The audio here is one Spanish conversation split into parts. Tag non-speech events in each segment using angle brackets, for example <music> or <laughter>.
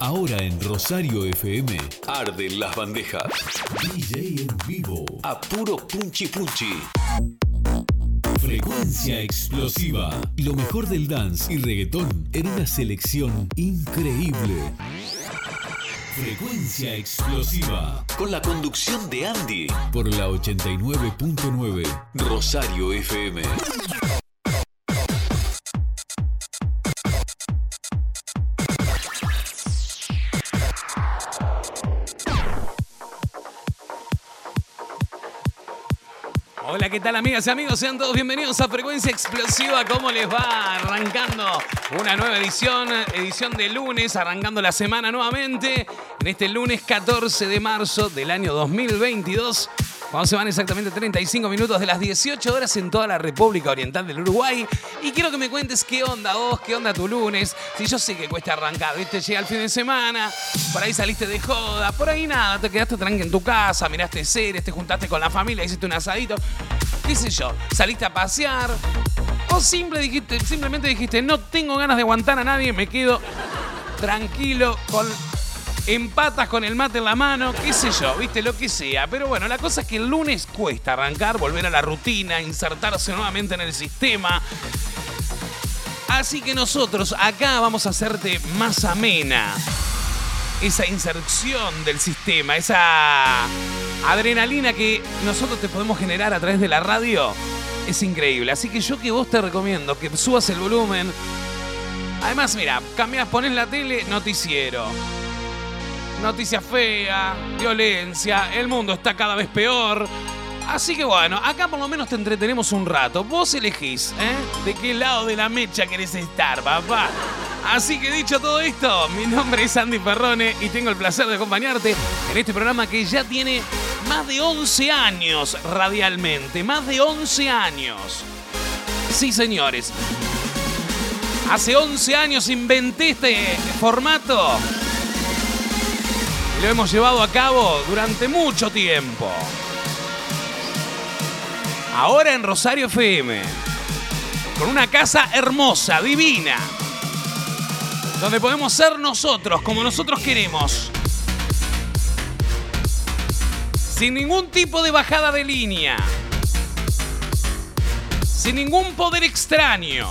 Ahora en Rosario FM, arden las bandejas. DJ en vivo, a puro punchi punchi. Frecuencia explosiva. Lo mejor del dance y reggaetón en una selección increíble. Frecuencia explosiva. Con la conducción de Andy. Por la 89.9 Rosario FM. ¿Qué tal amigas y amigos? Sean todos bienvenidos a Frecuencia Explosiva. ¿Cómo les va? Arrancando una nueva edición, edición de lunes, arrancando la semana nuevamente, en este lunes 14 de marzo del año 2022. Cuando se van exactamente 35 minutos de las 18 horas en toda la República Oriental del Uruguay. Y quiero que me cuentes qué onda vos, qué onda tu lunes. Si yo sé que cuesta arrancar, ¿viste? Llega el fin de semana, por ahí saliste de joda, por ahí nada, te quedaste tranqui en tu casa, miraste series, te juntaste con la familia, hiciste un asadito. ¿Qué sé yo? Saliste a pasear. O simple simplemente dijiste, no tengo ganas de aguantar a nadie, me quedo tranquilo con empatas con el mate en la mano, qué sé yo, viste, lo que sea. Pero bueno, la cosa es que el lunes cuesta arrancar, volver a la rutina, insertarse nuevamente en el sistema. Así que nosotros acá vamos a hacerte más amena esa inserción del sistema, esa adrenalina que nosotros te podemos generar a través de la radio. Es increíble. Así que yo que vos te recomiendo que subas el volumen. Además, mira, cambias, pones la tele, noticiero noticias feas, violencia, el mundo está cada vez peor. Así que bueno, acá por lo menos te entretenemos un rato. Vos elegís, ¿eh? ¿De qué lado de la mecha querés estar, papá? Así que dicho todo esto, mi nombre es Andy Ferrone y tengo el placer de acompañarte en este programa que ya tiene más de 11 años radialmente. Más de 11 años. Sí, señores. Hace 11 años inventé este formato lo hemos llevado a cabo durante mucho tiempo. Ahora en Rosario FM, con una casa hermosa, divina, donde podemos ser nosotros como nosotros queremos. Sin ningún tipo de bajada de línea. Sin ningún poder extraño.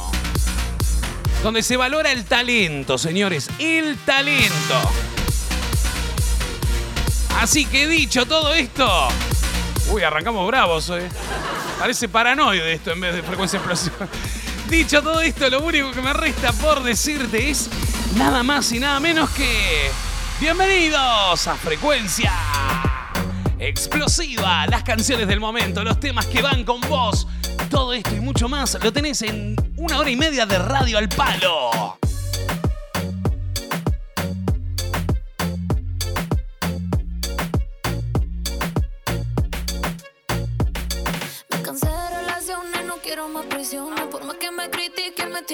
Donde se valora el talento, señores. El talento. Así que dicho todo esto. Uy, arrancamos bravos, eh. Parece paranoide esto en vez de frecuencia explosiva. Dicho todo esto, lo único que me resta por decirte es nada más y nada menos que. Bienvenidos a Frecuencia Explosiva, las canciones del momento, los temas que van con vos, todo esto y mucho más lo tenés en una hora y media de radio al palo.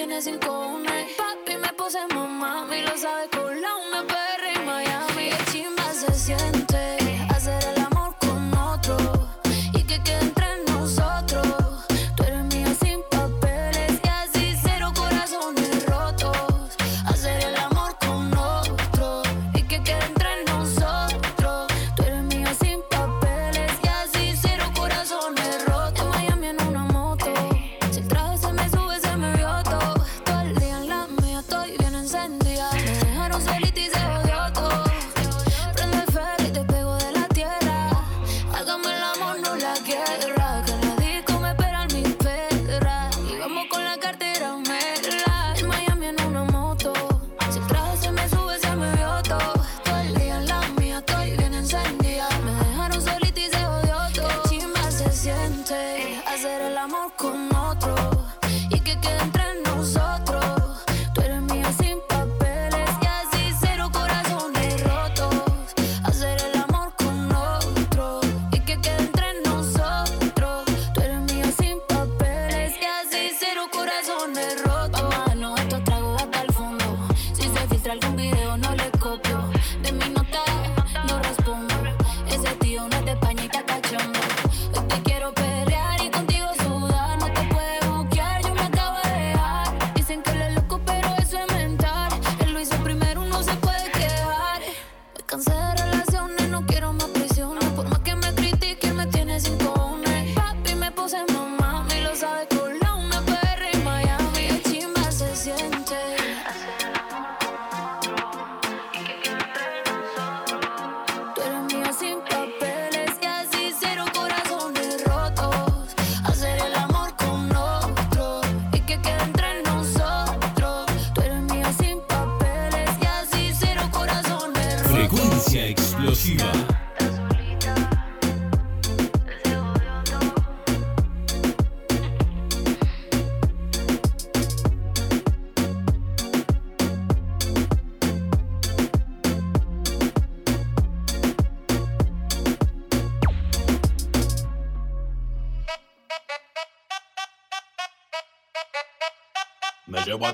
Tienes sin cojones. Papi me puse mamá, y lo sabe con la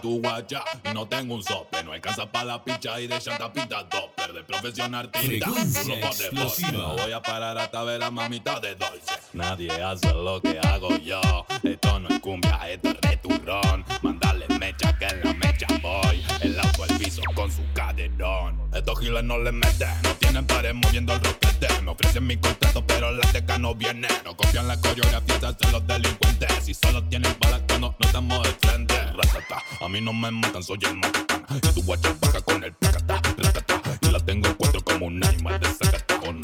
Tu guacha y no tengo un sope. No alcanza para la picha y de llanta pinta doppler. De profesión artista, explosiva. No voy a parar hasta ver a mamita de dulce. Nadie hace lo que hago yo. Esto no es cumbia, esto es returrón. Mandale mecha que en la mecha con su caderón. Estos giles no le meten, no tienen pares moviendo el roquete. Me ofrecen mi contrato, pero la teca no viene. No copian la coreografía, hacen los delincuentes. Si solo tienen balas cuando no estamos de frente. Ratata, a mí no me matan, soy el macatán. Y tu guacha baja con el pacata, ratata. Y la tengo en cuatro como un animal de zacata. Con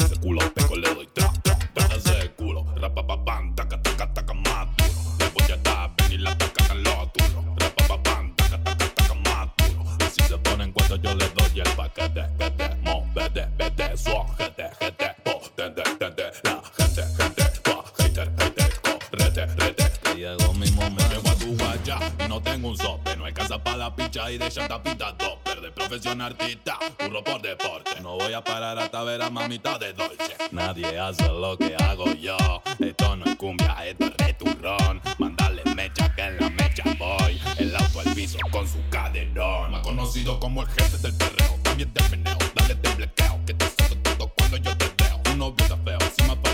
de. De profesión artista, burro por deporte. No voy a parar hasta ver a mamita de dolce. Nadie hace lo que hago yo. Esto no es cumbia, esto es returrón. Mandale mecha que en la mecha voy. El auto al piso con su caderón. Más conocido como el jefe del perreo. También del meneo, dale te blequeo. Que te saco todo cuando yo te veo. Un novio está feo, encima para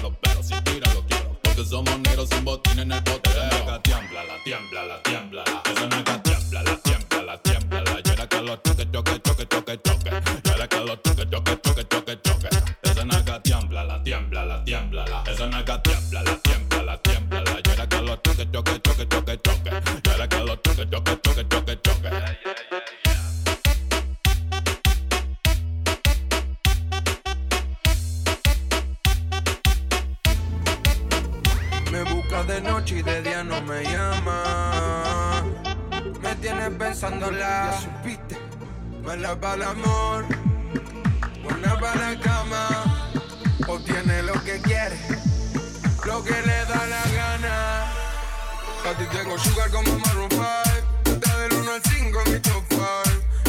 A ti tengo sugar como Maroon 5. Está del 1 al 5 en mi top 5.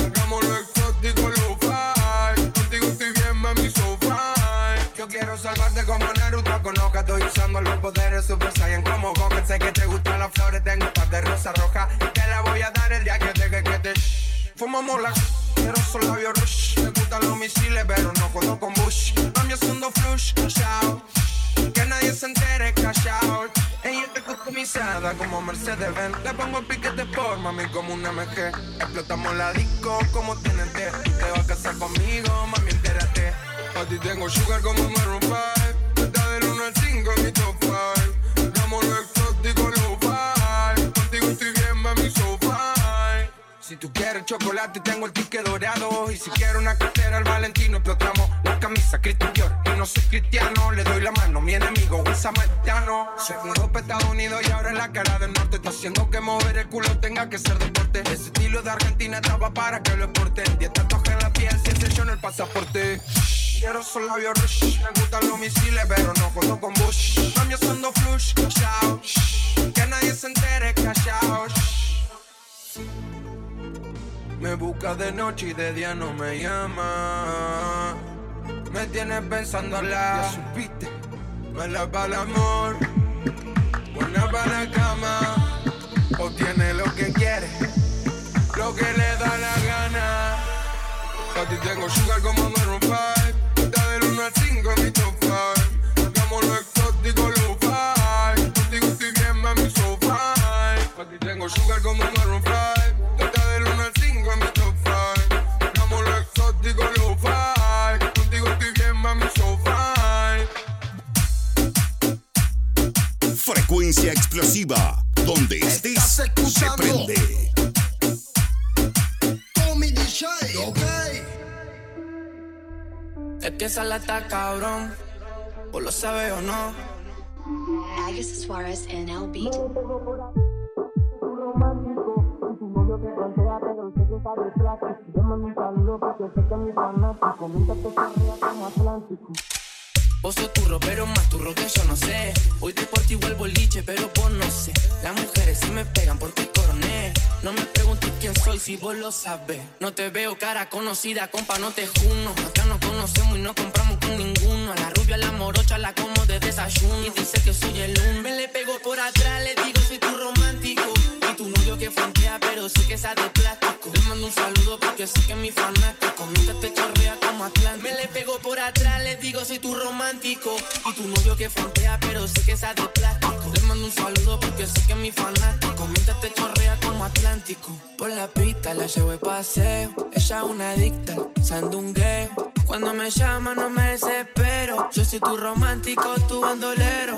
Hagamos lo exótico, lo fi. Contigo estoy bien, mami, so fine. Yo quiero salvarte como Naruto. Conozca, estoy usando los poderes Super Saiyan como Goku. Sé que te gustan las flores, tengo un par de rosa roja. Y te la voy a dar el día que deje que te shh. Fumamos la Quiero solo labios rush. Me gustan los misiles, pero no jodo con Bush. Mami haciendo flush, callao. Customizada como Mercedes-Benz. Le pongo el piquete por mami como una MG. Explotamos la disco como TNT. Te vas a casar conmigo, mami, entérate. A ti tengo sugar como Maroon 5. Está del 1 al 5 en mi top 5. Chocolate, tengo el ticket dorado. Y si quieres una cartera, el Valentino explotamos. La camisa Christian Dior. Y no soy cristiano, le doy la mano. Mi enemigo, un samaritano. Se para Estados Unidos y ahora en la cara del norte. Está haciendo que mover el culo tenga que ser deporte. Ese estilo de Argentina estaba para que lo exporte. Diez tatuajes en la piel, sello en el pasaporte. Quiero solo labios rush. Me gustan los misiles, pero no jodo con Bush. Mami haciendo flush, chao. Que nadie se entere, callao. Me busca de noche y de día no me llama. Me tienes pensándola. Ya supiste. Mala para el amor. Buena para la cama. Obtiene lo que quiere. Lo que le da la gana. A ti tengo sugar como Maroon 5. Está del 1 al 5 en mi top 5. Hagamos lo exótico, lo fi. Contigo estoy bien, mami, so fine. A ti tengo sugar como Maroon Frecuencia explosiva. Donde estés, se prende. Tommy DJ, ok. Es que esa está cabrón, o lo sabe o no. Agatha Suarez and L Beat. Vos sos turro, pero más turro que yo no sé. Hoy te por vuelvo liche, pero vos no sé. Las mujeres sí me pegan porque No me preguntes quién soy si vos lo sabes. No te veo cara conocida, compa, no te juno. Acá nos conocemos y no compramos con ninguno. A la rubia, a la morocha, la como de desayuno. Y dice que soy el uno. Me le pego por atrás, le digo soy tu romántico. Y tu novio que frontea, pero sé que esa de plástico. Le mando un saludo porque sé que es mi fanático. Mientras te chorrea como Atlántico. Me le pego por atrás, le digo soy tu romántico. Y tu novio que frontea, pero sé que esa de plástico. Le mando un saludo porque sé que es mi fanático. Mientras te chorrea como Atlántico. Por la pista la llevo de paseo. Ella es una adicta, sandungueo. Cuando me llama no me desespero. Yo soy tu romántico, tu bandolero.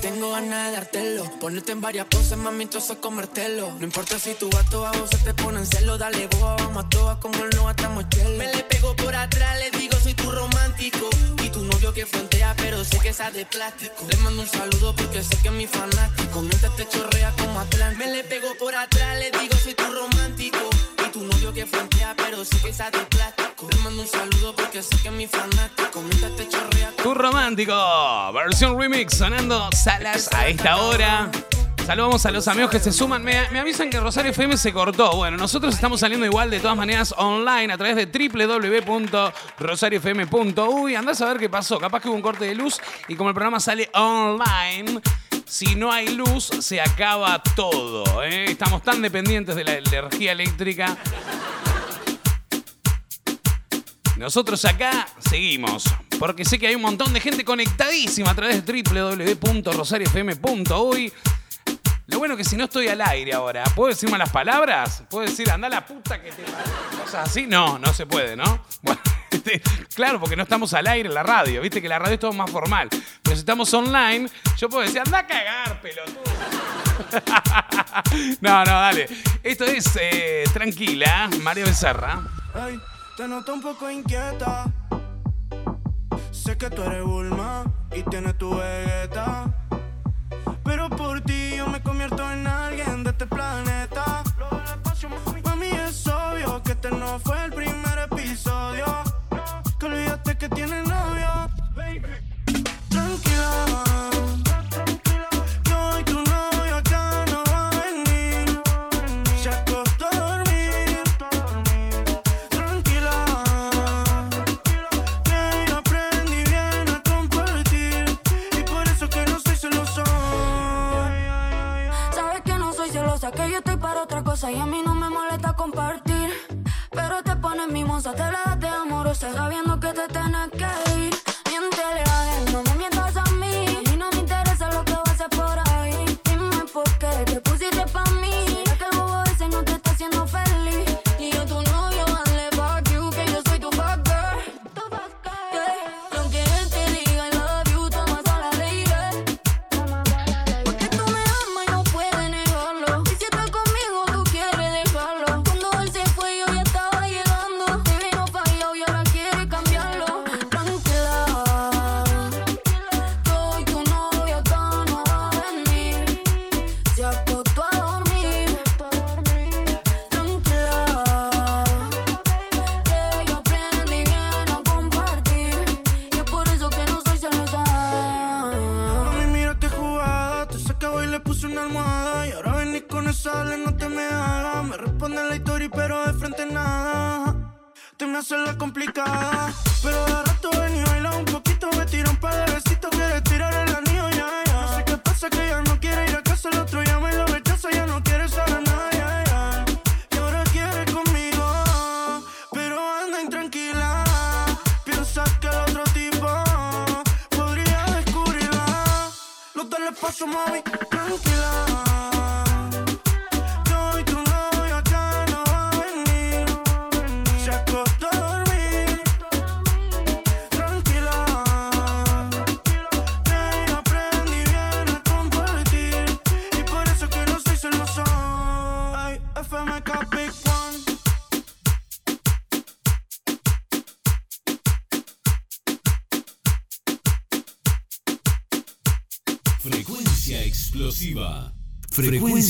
Tengo ganas de dártelo. Ponerte en varias poses, mami, entonces comértelo. No importa si tu gato a vos se te pone en celo. Dale boa, vamos a todas como no atamos chelo. Me le pego por atrás, le digo soy tu romántico. Y tu novio que frontea, pero sé que esa de plástico. Le mando un saludo porque sé que es mi fanático. Mientras te chorrea como Atlántico. Me le pego por atrás, le digo soy tu romántico. Tu novio que frontea, pero sé que plástico. Le mando un saludo porque sé que mi fanático. Mientras te chorrea Tu romántico, versión remix sonando salas a esta hora. Saludamos a los amigos que se suman. Me, me avisan que Rosario FM se cortó. Bueno, nosotros estamos saliendo igual de todas maneras online a través de www.rosariofm.uy. Andás a ver qué pasó. Capaz que hubo un corte de luz y como el programa sale online, si no hay luz se acaba todo. ¿eh? Estamos tan dependientes de la energía eléctrica. Nosotros acá seguimos, porque sé que hay un montón de gente conectadísima a través de www.rosariofm.uy. Lo bueno que si no estoy al aire ahora, ¿puedo decir malas palabras? ¿Puedo decir anda la puta que te parió"? Cosas así, no, no se puede, ¿no? Bueno, <laughs> claro, porque no estamos al aire en la radio, viste que la radio es todo más formal. Pero si estamos online, yo puedo decir anda a cagar, pelotudo. <laughs> no, no, dale. Esto es eh, Tranquila, Mario Becerra. Ey, te noto un poco inquieta. Sé que tú eres Bulma y tienes tu vegeta. Pero por ti yo me convierto en alguien de este planeta. Mami, es obvio que este no fue el primer episodio. Y a mí no me molesta compartir. Pero te pones mimosa, te la das de amorosa, sabiendo que te tienes que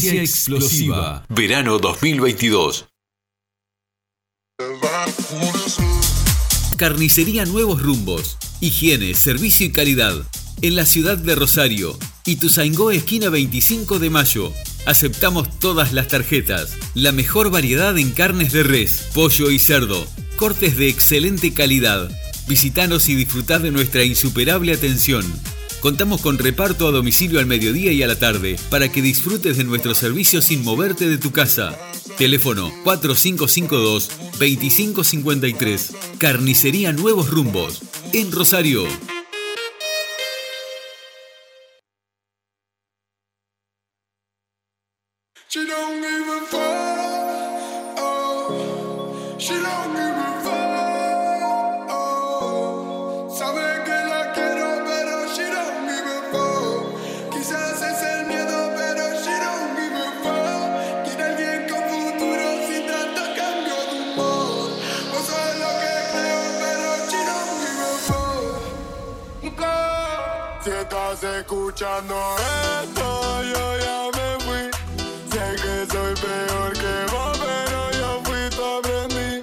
Frecuencia explosiva. Verano 2022. Carnicería Nuevos Rumbos. Higiene, servicio y calidad. En la ciudad de Rosario. Ituzaingó, esquina 25 de mayo. Aceptamos todas las tarjetas. La mejor variedad en carnes de res, pollo y cerdo. Cortes de excelente calidad. Visitanos y disfrutad de nuestra insuperable atención. Contamos con reparto a domicilio al mediodía y a la tarde para que disfrutes de nuestro servicio sin moverte de tu casa. Teléfono 4552-2553. Carnicería Nuevos Rumbos. En Rosario. Escuchando esto, yo ya me fui. Sé que soy peor que vos, pero yo fui tu aprendí.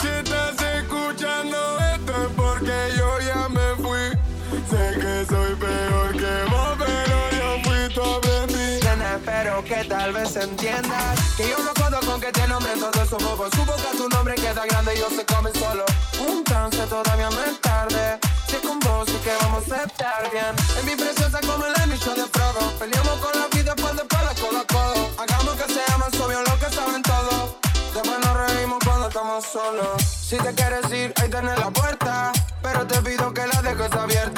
Si estás escuchando esto es porque yo ya me fui. Sé que soy peor que vos, pero yo fui tu aprendí. Nena, espero que tal vez entiendas Que yo no puedo con que te nombren todos esos bobos Supo que tu nombre queda grande y yo se come solo Un trance todavía no es tarde Si con vos y que vamos a estar bien En mi preciosa como el anillo de Frodo. Peleamos con la vida por de pala codo a codo. Hagamos que sea más obvio lo que saben todos. Después nos reímos cuando estamos solos. Si te quieres ir, ahí tenés la puerta. Pero te pido que la dejes abierta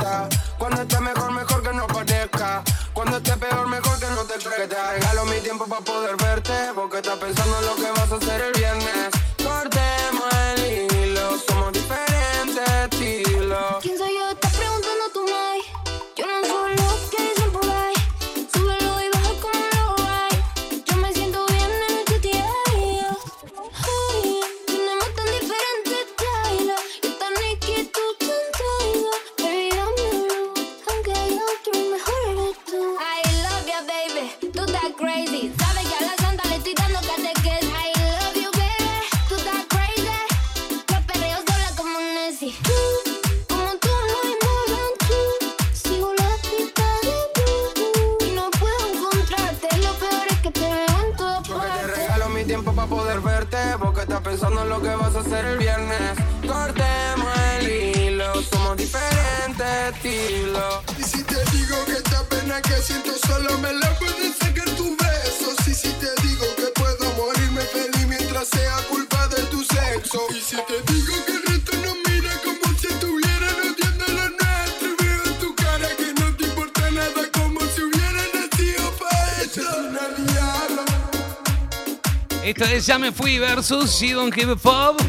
versus You Don't Give a Fuck.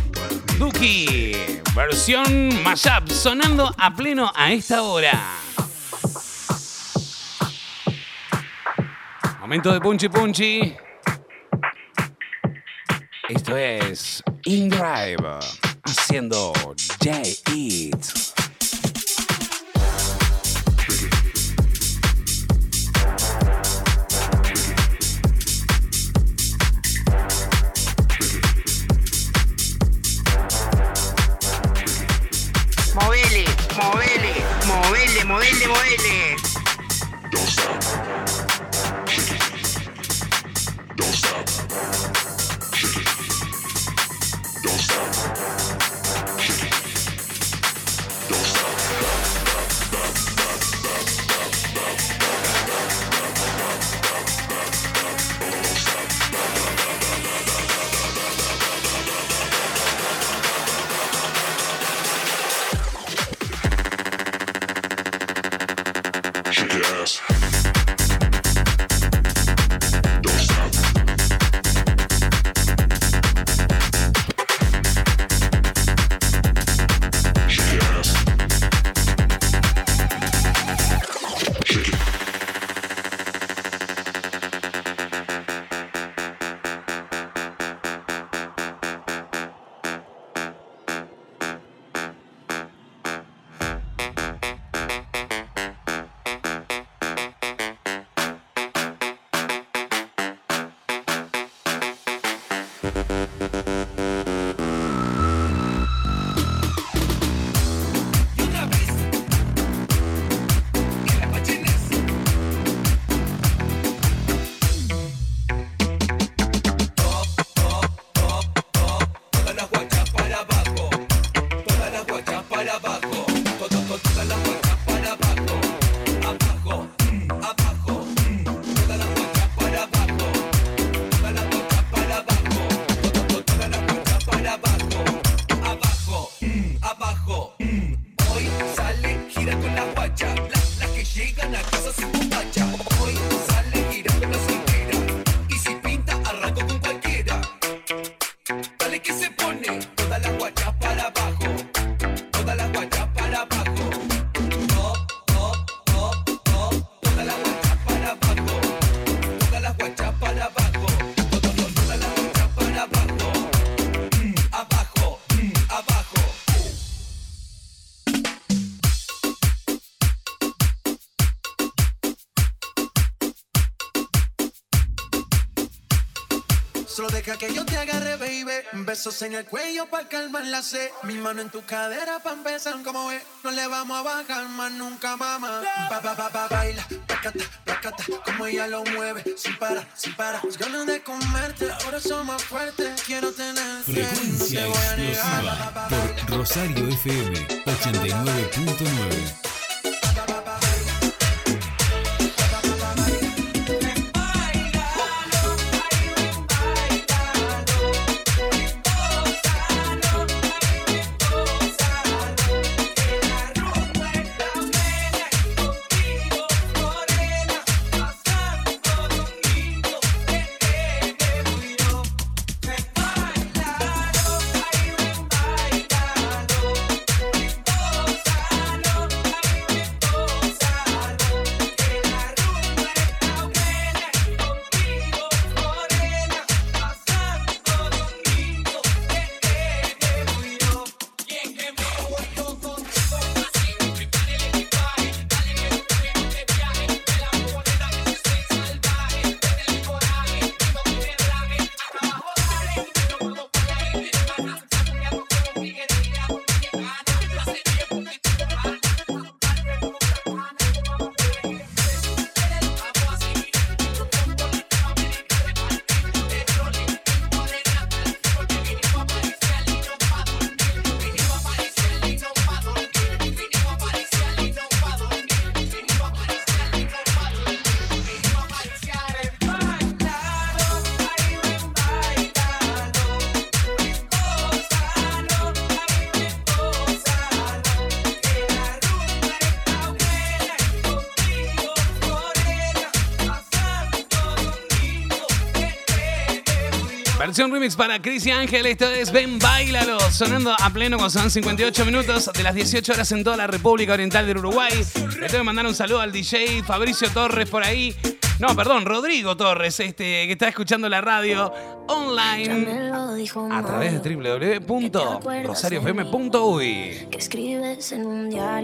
Duki, versión mashup, sonando a pleno a esta hora. Momento de punchy punchy. Esto es In Drive, haciendo J-Eat. Solo deja que yo te agarre, baby. Besos en el cuello para calmar la sed. Mi mano en tu cadera para empezar como ve. No le vamos a bajar más nunca, mamá. Ba, ba, ba, ba, baila, placata, placata. Como ella lo mueve, sin parar, sin parar. Las ganas de comerte, ahora son más fuertes. Quiero tenerte, Frecuencia no te voy a negar. explosiva por Rosario FM 89.9. Versión remix para Chris y Ángel. Esto es Ven Bailalo. Sonando a pleno cuando son 58 minutos de las 18 horas en toda la República Oriental del Uruguay. Le tengo que mandar un saludo al DJ Fabricio Torres por ahí. No, perdón, Rodrigo Torres, este, que está escuchando la radio online a través de www.rosariofm.uy.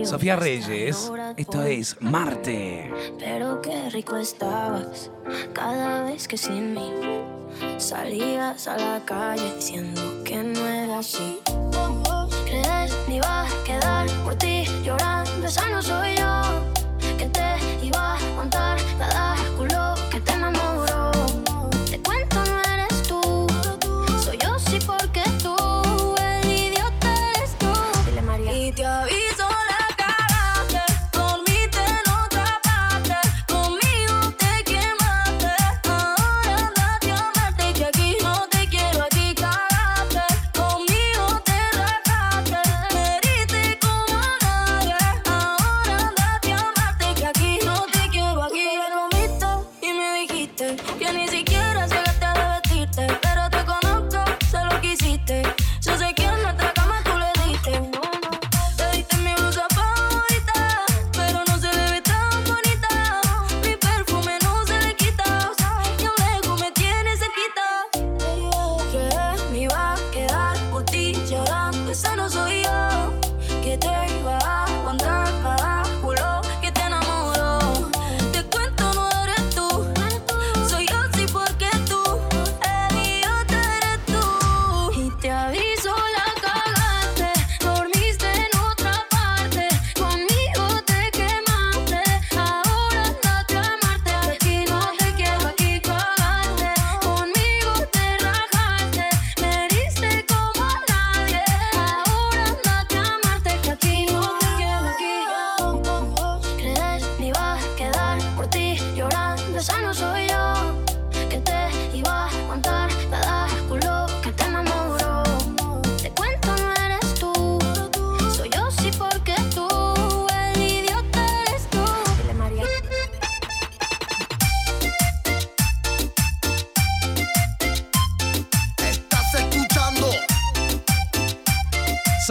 Sofía Reyes, esto es Marte. Pero qué rico estabas cada vez que sin mí salías a la calle diciendo que no era así. Crees ni iba a quedar por ti llorando, esa no soy yo.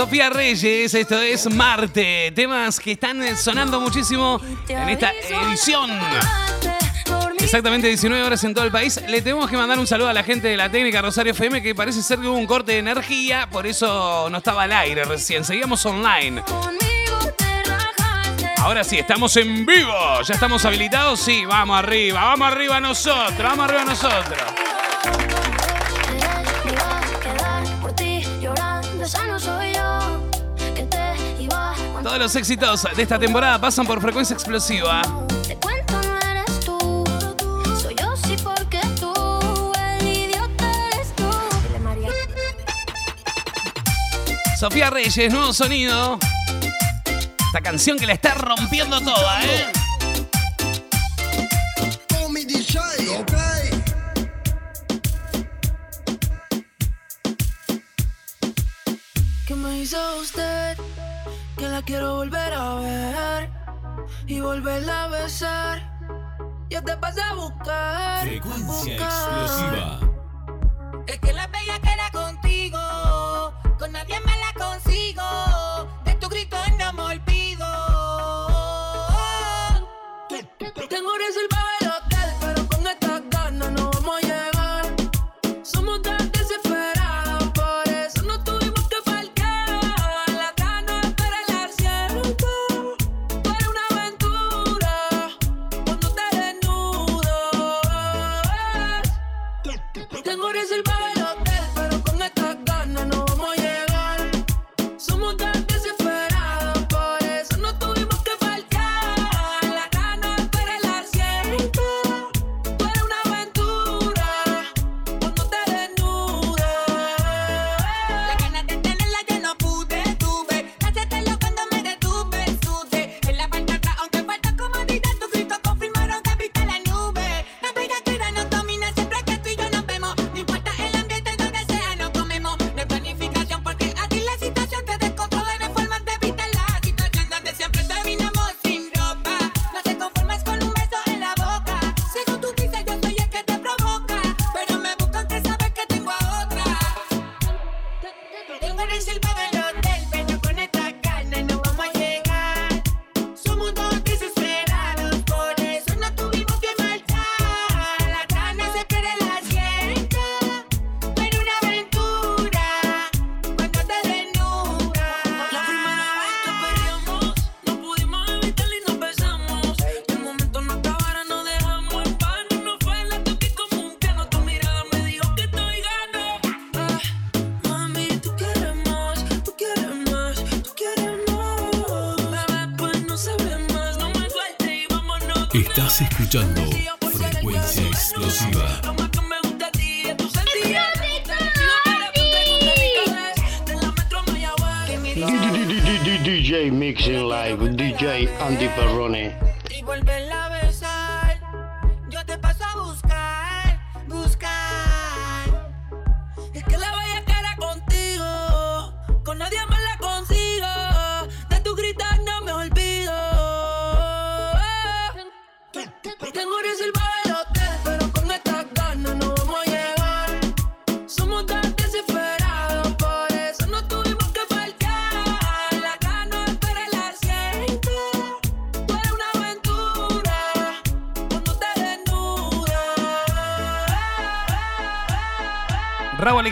Sofía Reyes, esto es Marte. Temas que están sonando muchísimo en esta edición. Exactamente 19 horas en todo el país. Le tenemos que mandar un saludo a la gente de la técnica Rosario FM que parece ser que hubo un corte de energía, por eso no estaba al aire recién. Seguíamos online. Ahora sí, estamos en vivo. ¿Ya estamos habilitados? Sí, vamos arriba, vamos arriba nosotros, vamos arriba nosotros. Los éxitos de esta temporada pasan por frecuencia explosiva. Te cuento, no eres tú. Soy yo, sí, porque tú. El idiota eres tú. Sofía Reyes, nuevo sonido. Esta canción que la está rompiendo toda, ¿eh? ¿Qué me hizo usted? Que la quiero volver a ver y volverla a besar. Yo te pasé a buscar. Frecuencia buscar. explosiva. Es que la bella que era contigo, con nadie me la consigo. De tu grito no me olvido. Tengo reservado de la metro Mayagüez. DJ Mixing Live, DJ Andy Perrone.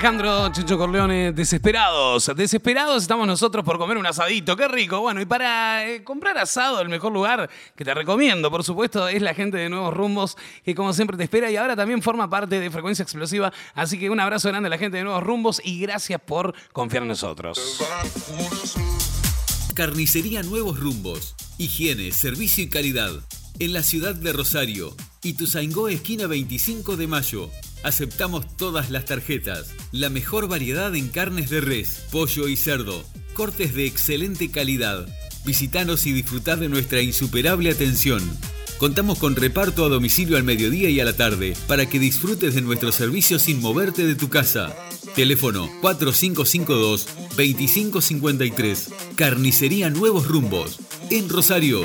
Alejandro, Chicho Corleone, desesperados. Desesperados estamos nosotros por comer un asadito. Qué rico. Bueno, y para eh, comprar asado, el mejor lugar que te recomiendo, por supuesto, es la gente de Nuevos Rumbos, que como siempre te espera y ahora también forma parte de Frecuencia Explosiva. Así que un abrazo grande a la gente de Nuevos Rumbos y gracias por confiar en nosotros. Carnicería Nuevos Rumbos. Higiene, servicio y calidad. En la ciudad de Rosario. Ituzaingó, esquina 25 de mayo. Aceptamos todas las tarjetas. La mejor variedad en carnes de res, pollo y cerdo. Cortes de excelente calidad. Visítanos y disfrutad de nuestra insuperable atención. Contamos con reparto a domicilio al mediodía y a la tarde para que disfrutes de nuestro servicio sin moverte de tu casa. Teléfono 4552-2553. Carnicería Nuevos Rumbos. En Rosario.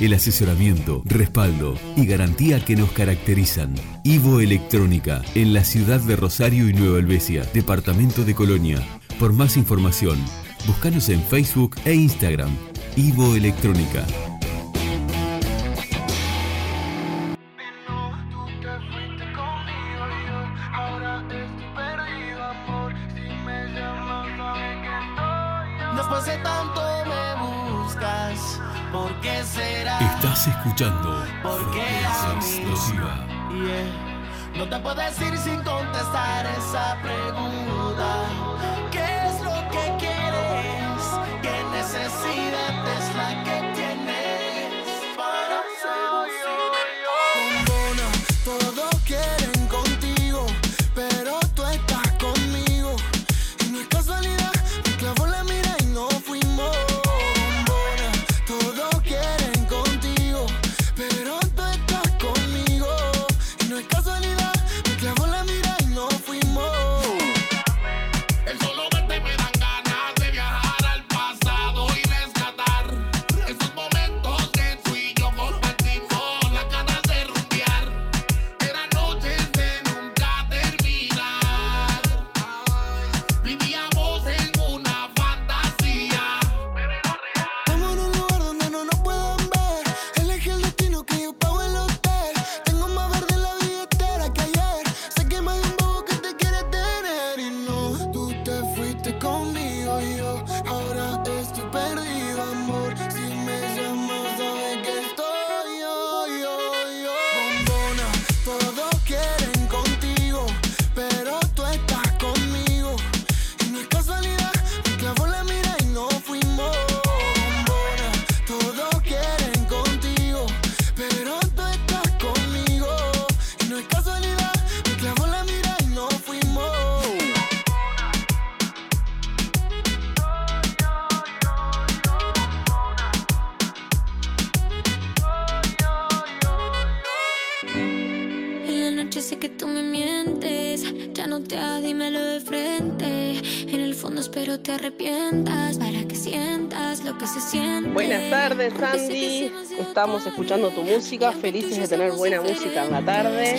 el asesoramiento, respaldo y garantía que nos caracterizan. Ivo Electrónica, en la ciudad de Rosario y Nueva Helvecia, departamento de Colonia. Por más información, búscanos en Facebook e Instagram. Ivo Electrónica. Escuchando Porque? Explosiva. Yeah. No te puedes ir sin contestar esa pregunta. ¿Qué? estamos escuchando tu música, felices de tener buena música en la tarde.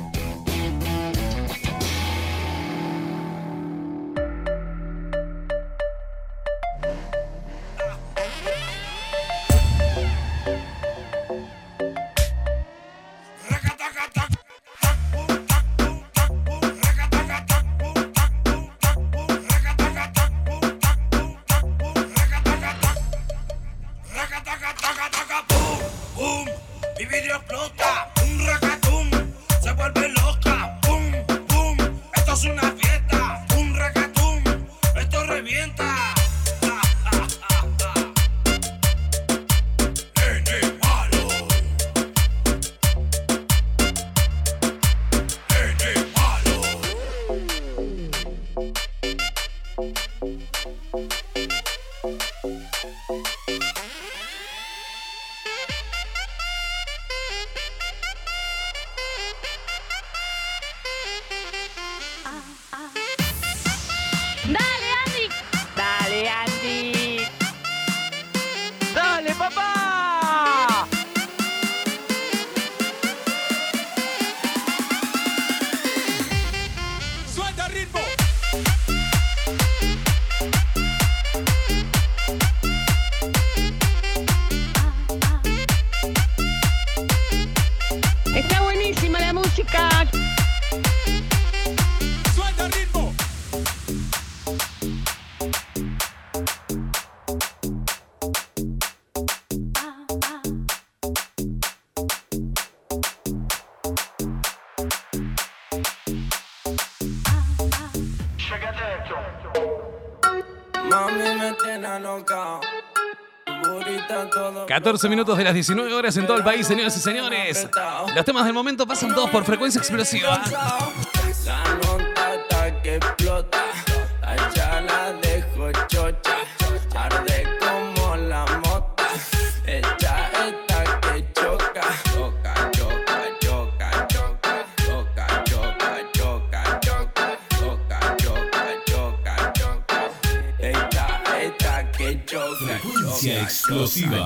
14 minutos de las 19 horas en todo el país, señoras y señores. Los temas del momento pasan todos por frecuencia explosiva. La nota está que explota. La chala dejo chocha. Arde como la mota. Ella está que choca. Choca, choca, choca, choca. Choca, choca, choca, choca. Choca, choca, choca, choca. Ella está que choca. Frecuencia explosiva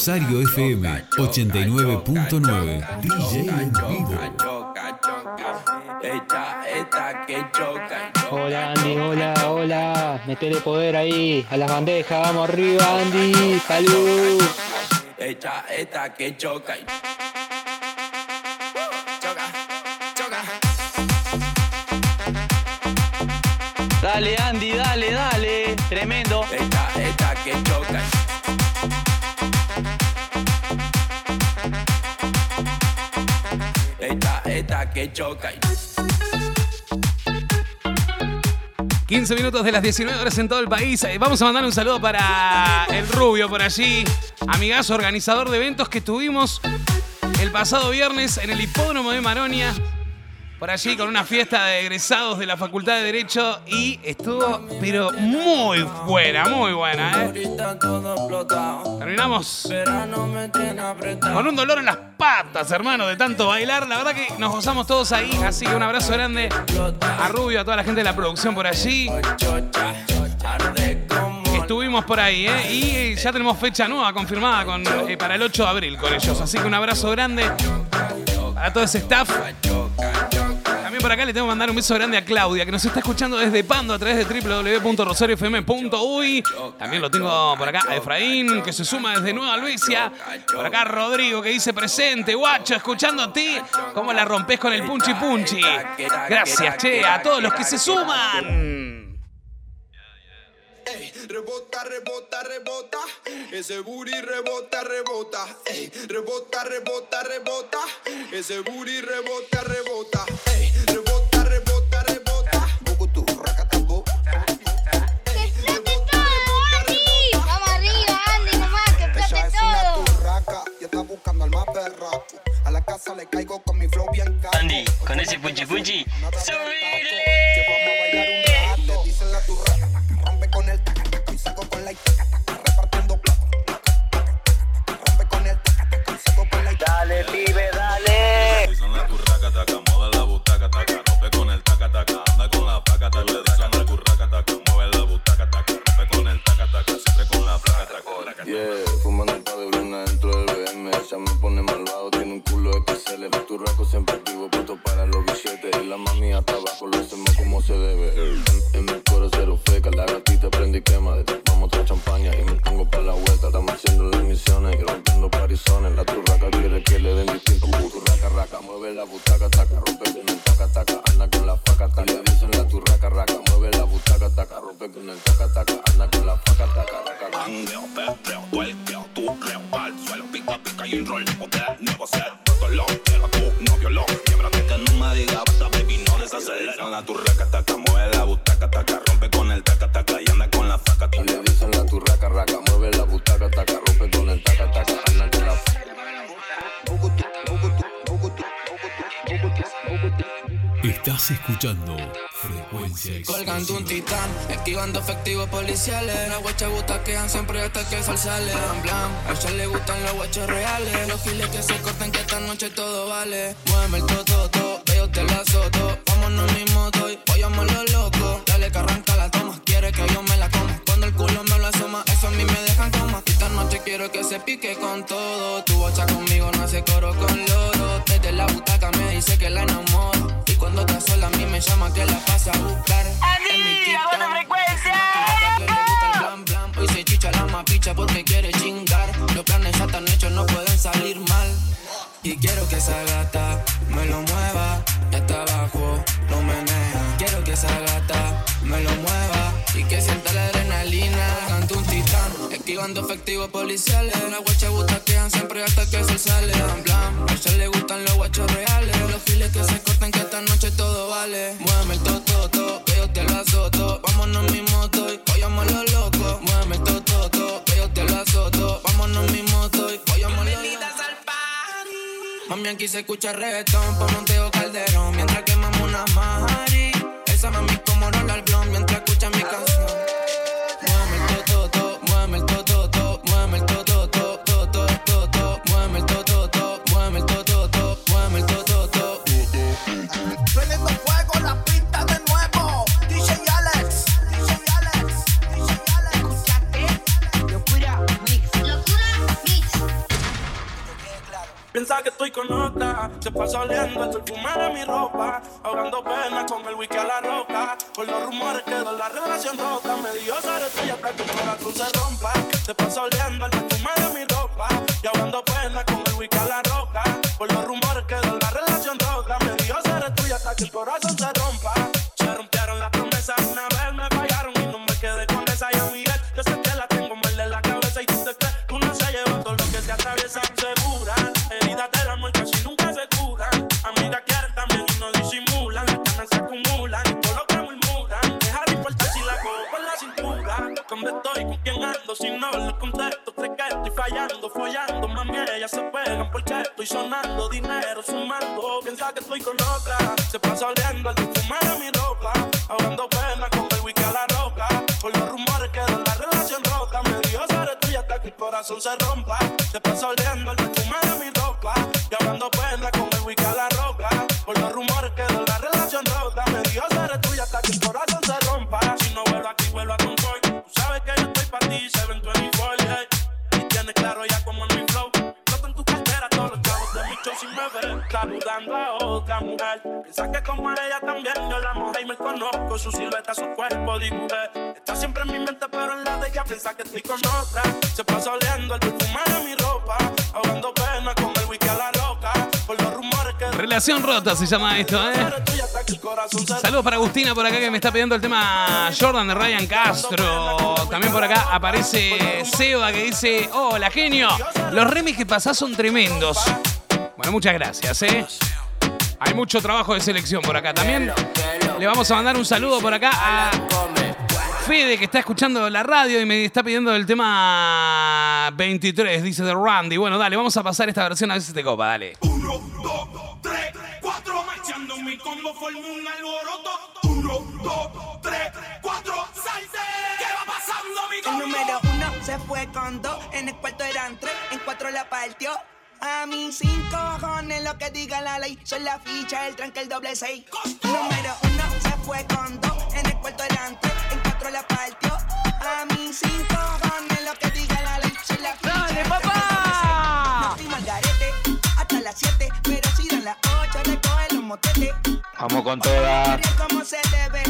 Rosario FM 89.9. DJ en vivo. Está que choca. Hola Andy, hola, hola. Metele poder ahí, a las bandejas, vamos arriba Andy, salud. Ella está que choca. Dale Andy, dale. Que choca. 15 minutos de las 19 horas en todo el país. Eh, Vamos a mandar un saludo para el Rubio por allí, amigazo organizador de eventos que tuvimos el pasado viernes en el hipódromo de Maronia. Por allí con una fiesta de egresados de la Facultad de Derecho y estuvo, pero muy buena, muy buena, ¿eh? Terminamos con un dolor en las patas, hermano, de tanto bailar. La verdad que nos gozamos todos ahí, así que un abrazo grande a Rubio, a toda la gente de la producción por allí. Estuvimos por ahí, ¿eh? Y eh, ya tenemos fecha nueva confirmada con, eh, para el 8 de abril con ellos. Así que un abrazo grande a todo ese staff. Por acá le tengo que mandar un beso grande a Claudia, que nos está escuchando desde Pando a través de www.rosariofm.uy. También lo tengo por acá a Efraín, que se suma desde Nueva Luisia. Por acá Rodrigo, que dice presente, guacho, escuchando a ti. ¿Cómo la rompes con el punchi punchi? Gracias, che, a todos los que se suman. Ey, rebota, rebota, rebota. Ese booty rebota, rebota. Ey, rebota, rebota, rebota. Ese booty rebota, rebota. Ey, rebota, rebota, rebota. Bucutu, racatabu. Vamos arriba, Andy, nomás, que explote es una todo. turraca y está buscando al más berraco. A la casa le caigo con mi flow bien caro. Andy, con ese punchi punchi, subile. Que vamos a bailar un rato. Dicen la turraca, el taca, taca saco con la taca, repartiendo plato. Rompe con el taca, taca saco con la Dale, pibe, dale. Dicen la curraca, taca, mueve la butaca, taca, rompe con el taca, taca, anda con la paca, taca, dicen la curraca, taca, mueve la butaca, taca, rompe con el taca, taca, siempre con la placa, taca, Yeah, fumando un de blundas dentro del BM, ella me pone malvado, tiene un culo de le tu raco siempre Estás escuchando Frecuencia Colgando un titán, esquivando efectivos policiales. Las guachas butaquean siempre hasta que sol sale. Blam, blam. A ella le gustan los guachos reales. Los giles que se cortan que esta noche todo vale. Muéveme el toto, que yo te la azoto. Vámonos mi moto y vayamos los locos. Dale que arranca la toma, quiere que yo me la coma. Cuando el culo me lo asoma, eso a mí me dejan coma. Esta noche quiero que se pique con todo. Tu bocha conmigo no hace coro con loro. Desde la butaca me dice que la enamoro. Cuando está sola a mí me llama que la pasa a buscar. Blam. Hoy se chicha la mapicha porque quiere chingar. Y quiero que esa gata me lo mueva. Y hasta abajo lo menea. Quiero que esa gata me lo mueva. Y que sienta la adrenalina. Canto un titán. Esquivando efectivos policiales. Las guachas butaquean siempre hasta que sol sale. Blam blam. A ella le gustan los guachos reales. Los giles que se cortan que esta noche todo vale. Muéveme el toto, que yo te lo azoto. Vámonos mi moto y vayamos los locos. Muéveme el toto, que yo te lo azoto. Vámonos mi moto y vayamos los locos. Mami, aquí se escucha reggaetón por Monteo Calderón. Mientras quemamos una mari Esa mami como Roland Blond Mientras escucha mi canción Piensa que estoy con otra, se pasa oliendo el perfume de mi ropa, ahogando pena con el whisky a la roca. Por los rumores quedó la relación rota, me dio ser tuya hasta que el corazón se rompa. Se pasa oliendo el perfume de mi ropa, y ahogando pena con el whisky a la roca. Por los rumores quedó la relación rota, me dio ser tuya hasta que el corazón se rompa. Se rompieron las promesas, ¿Con quién ando? Si no les contesto, sé que estoy fallando, follando. Mami, ellas se pegan porque estoy sonando. Dinero sumando. Piensa que estoy con otra. Se pasa oliendo el perfume de mi ropa. Ahogando pena con el whisky a la roca. Por los rumores que la relación rota. Me dio ser tuya hasta que el corazón se rompa. Se pasa oliendo el perfume de mi ropa. Y hablando pena con ver. Saludando a otra mujer. Piensa que como ella también yo la mojé y me conozco. Su silueta, su cuerpo dibujé. Está siempre en mi mente, pero en la de ella piensa que estoy con otra. Se pasa oliendo el perfume de mi ropa. Ahogando pena con el whisky a la roca. Por los rumores que Relación rota se llama esto, ¿eh? Saludos para Agustina por acá que me está pidiendo el tema Jordan de Ryan Castro. También por acá aparece Seba que dice, hola genio, los remix que pasás son tremendos. Bueno, muchas gracias, ¿eh? Hay mucho trabajo de selección por acá también. Le vamos a mandar un saludo por acá a Fede que está escuchando la radio y me está pidiendo el tema 23, dice de Randy. Bueno, dale, vamos a pasar esta versión a ver si te copa, dale. Cuatro marchando mi combo forma un alboroto. Uno, dos, tres, cuatro, salse. ¿Qué va pasando mi El combo? número uno se fue con dos, en el cuarto eran tres, en cuatro la partió. A mí cinco cojones lo que diga la ley, son la ficha, el tranque, el doble seis. Número uno se fue con dos, en el cuarto eran tres, en cuatro la partió. A mí cinco cojones lo que diga la ley, son la ficha. ¡Dale, papá! No fuimos al garete hasta las siete, pero si dan las ocho, recoge los motetes. Vamos con toda. como se debe.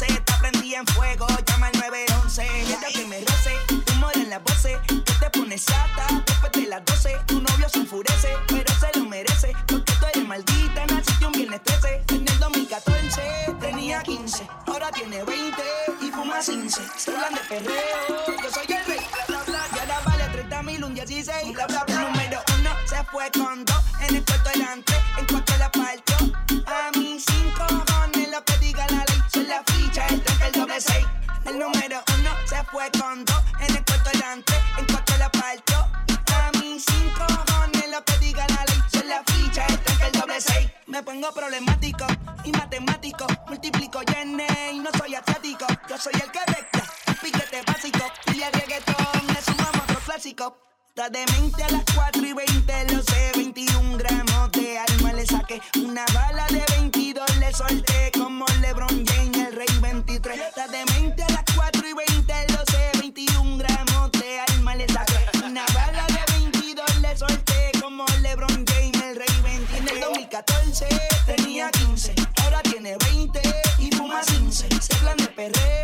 Te prendí en fuego, llama al 911. Quiero que me roce, humo en la voces, que te pones sata, después de las 12, tu novio se enfurece, pero se lo merece, porque tú eres maldita, naciste un viernes 13, en el 2014 tenía 15, ahora tiene 20 y fuma 15, se hablan de perreo, yo soy el rey, y ahora vale 30 mil, un 16, bla, bla, bla. número uno se fue con dos, en el cuarto delante, en cuanto la partió, el número uno se fue con dos, en el cuarto delante, en cuanto la partió, a mí cinco cojones lo que diga la ley, soy la ficha, el tranque, el doble seis, me pongo problemático y matemático, multiplico y y no soy asiático, yo soy el que recta, piquete básico, y el reggaetón le sumamos otro clásico. Está demente a las 4 y 20, lo sé, 21 gramos de alma le saqué. Una bala de 22 le solté como LeBron James, el rey 23. Está demente a las 4 y 20, lo sé, 21 gramos de alma le saqué. Una bala de 22 le solté como LeBron James, el rey 23. En el 2014 tenía 15, ahora tiene 20 y fuma 15. Se plan de perreo,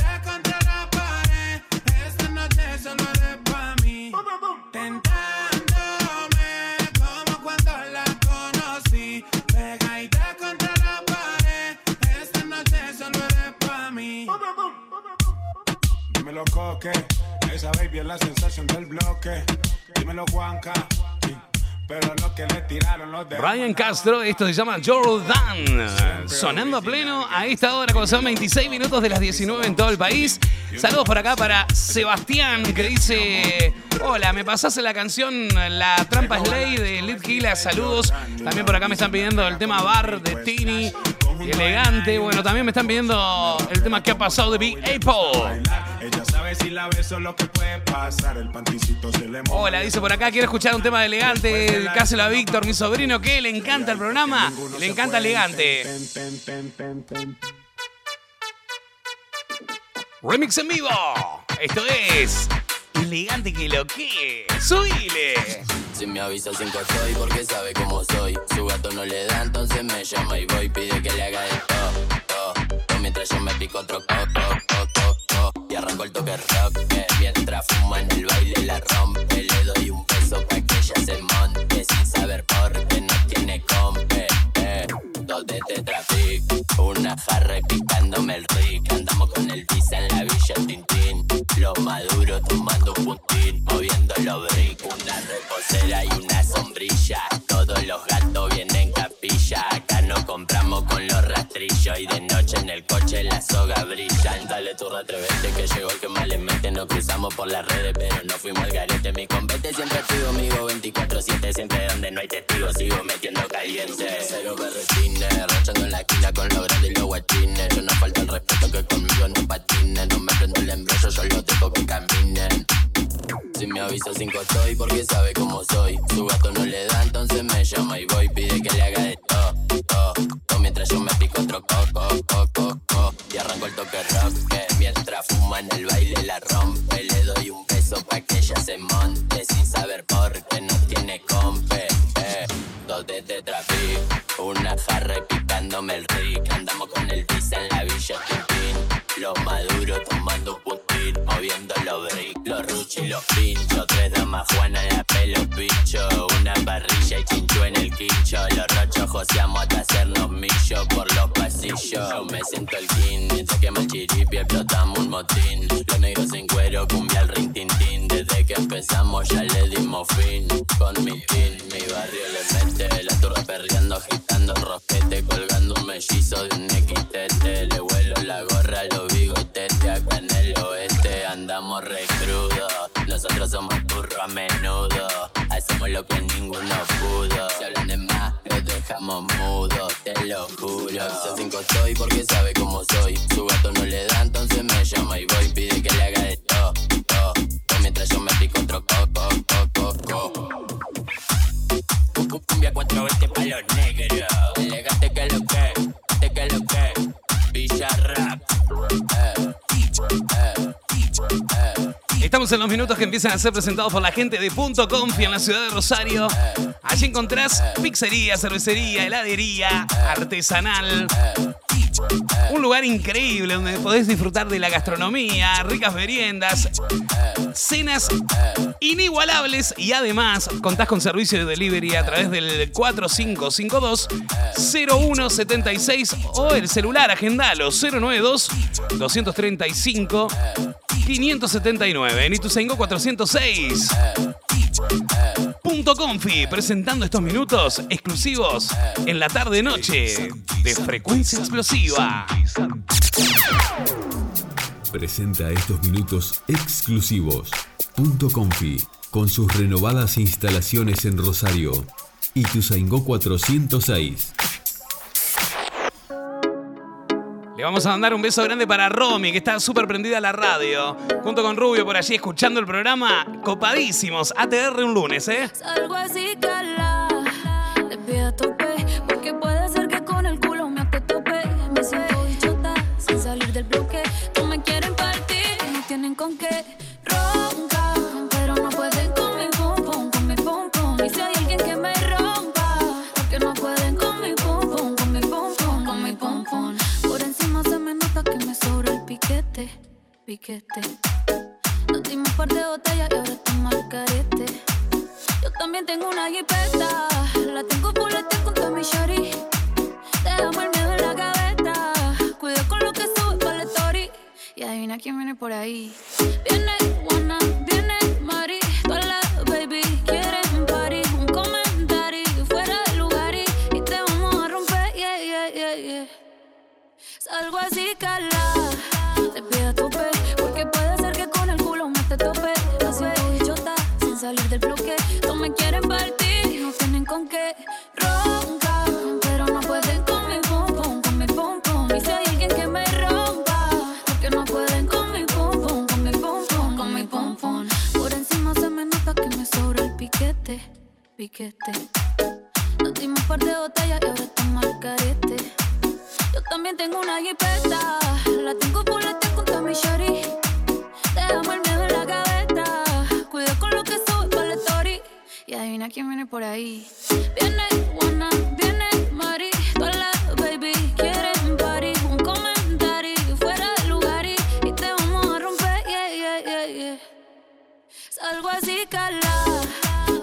Dímelo coque, esa baby es la sensación del bloque. Dímelo Juanca, sí, pero lo que le tiraron los de Ryan Castro, esto se llama Jordan. Sonando a pleno a esta hora, cuando son 26 minutos de las 19 en todo el país. Saludos por acá para Sebastián, que dice: Hola, me pasaste la canción La Trampa es Ley de Lid Gila. Saludos. También por acá me están pidiendo el tema Bar de Tini. Y Elegante. Bueno, también me están pidiendo el tema que ha pasado de Big Apple. Ella sabe si la beso lo que puede pasar. El panticito se le moja. Hola, dice por acá, quiero escuchar un tema de elegante. Cáselo a Víctor, mi sobrino, que le encanta el programa. Le encanta elegante. Remix en vivo. Esto es elegante que lo que. Subile. Si me avisa cinco estoy porque sabe cómo soy. Su gato no le da, entonces me llama y voy. Pide que que empiezan a ser presentados por la gente de Punto en la ciudad de Rosario. Allí encontrás pizzería, cervecería, heladería, artesanal. Un lugar increíble donde podés disfrutar de la gastronomía, ricas meriendas, cenas inigualables y además contás con servicio de delivery a través del 4552-0176 o el celular, agendalo 092-235-579 en Ituzaingó 406. Punto Confi, presentando estos minutos exclusivos en la tarde-noche de Frecuencia Explosiva. Presenta estos minutos exclusivos. Punto Confi, con sus renovadas instalaciones en Rosario. Ituzaingó 406. Le vamos a mandar un beso grande para Romy, que está súper prendida a la radio. Junto con Rubio por allí escuchando el programa. Copadísimos. ATR un lunes, ¿eh? Salgo así, piquete. Nos dimos un de botellas y ahora estamos al carete. Yo también tengo una jipeta, la tengo pulete con todo mi shorty. Dejamos el miedo en la gaveta, cuida con lo que sube para la story. Y adivina quién viene por ahí. Viene Juana, viene Mari, todas las baby quieren party. Un comentario fuera de lugar y, te vamos a romper. Salgo así, cala, salir del bloque. No me quieren partir no tienen con qué. Ronca, pero no pueden con mi pum pum, con mi pum pum. Y si hay alguien que me rompa, porque no pueden con mi pum pum, con mi pum pum, con mi pum pum. Por encima se me nota que me sobra el piquete, piquete. Nos dimos un par de botellas y ahora estamos carete. Yo también tengo una jipeta, quién viene por ahí. Viene Juana, viene Mari, todas las baby quieren party. Un comentario fuera de lugar y, y te vamos a romper, yeah, yeah, yeah, yeah. Salgo así, cala,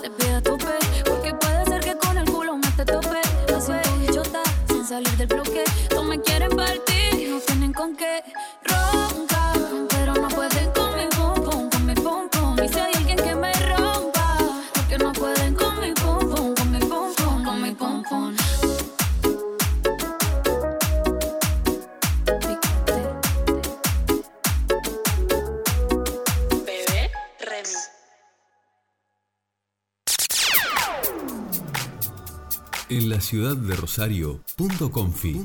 te pido tope, porque puede ser que con el culo me te tope. Así bichota, sin salir del bloque. No me quieren partir no tienen con qué. En la ciudad de Rosario, punto confi.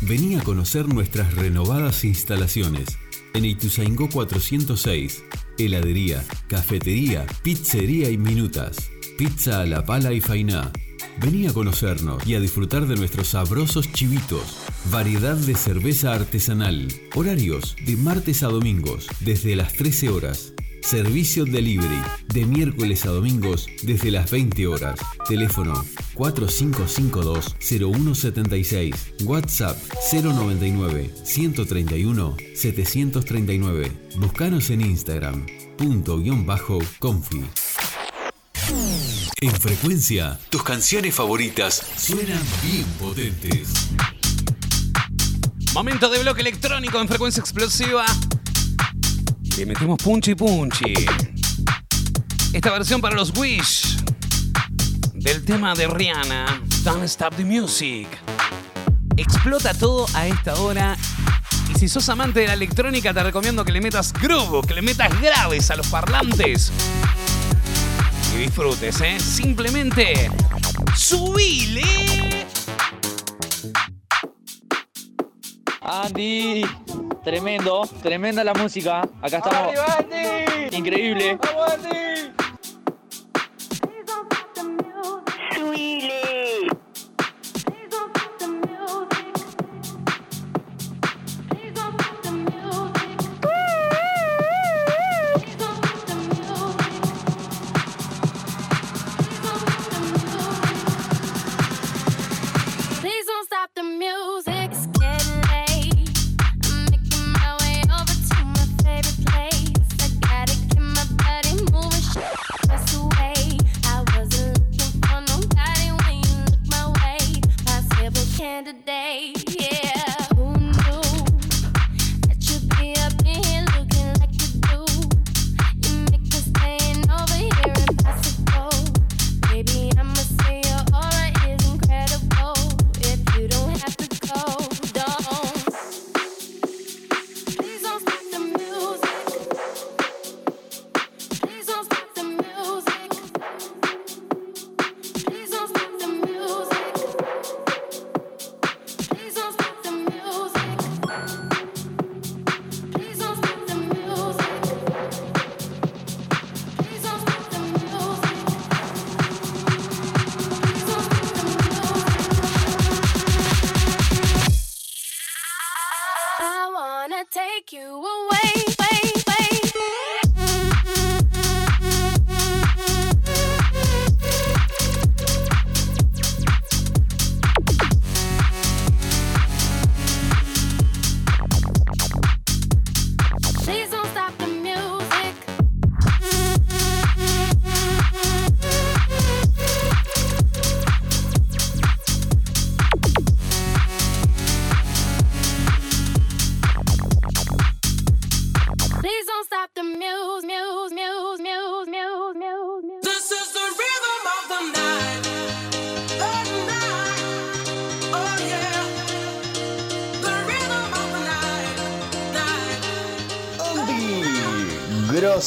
Vení a conocer nuestras renovadas instalaciones en Ituzaingó 406. Heladería, cafetería, pizzería y minutas. Pizza a la pala y fainá. Vení a conocernos y a disfrutar de nuestros sabrosos chivitos. Variedad de cerveza artesanal. Horarios de martes a domingos desde las 13 horas. Servicio delivery de miércoles a domingos desde las 20 horas. Teléfono 4552-0176. WhatsApp 099-131-739. Buscanos en Instagram. Punto bajo confi. En frecuencia, tus canciones favoritas suenan bien potentes. Momento de bloque electrónico en frecuencia explosiva. Le metemos punchi punchi. Esta versión para los Wish del tema de Rihanna, Don't Stop the Music. Explota todo a esta hora. Y si sos amante de la electrónica, te recomiendo que le metas groove, que le metas graves a los parlantes. Y disfrutes, ¿eh? Simplemente subile. Andy, tremendo, tremenda la música. Acá estamos. Increíble.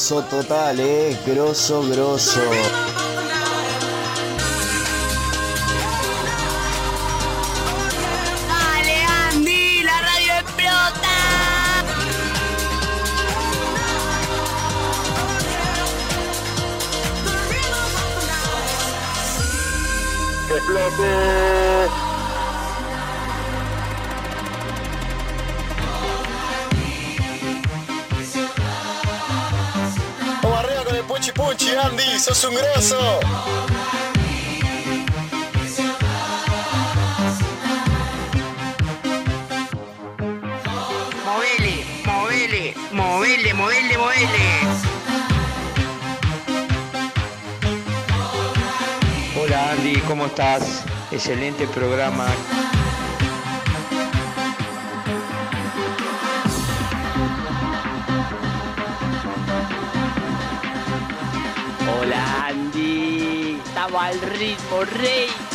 Grosso total, eh. Grosso, grosso. ¿Cómo estás? Excelente programa. Hola Andy, estamos al ritmo, rey.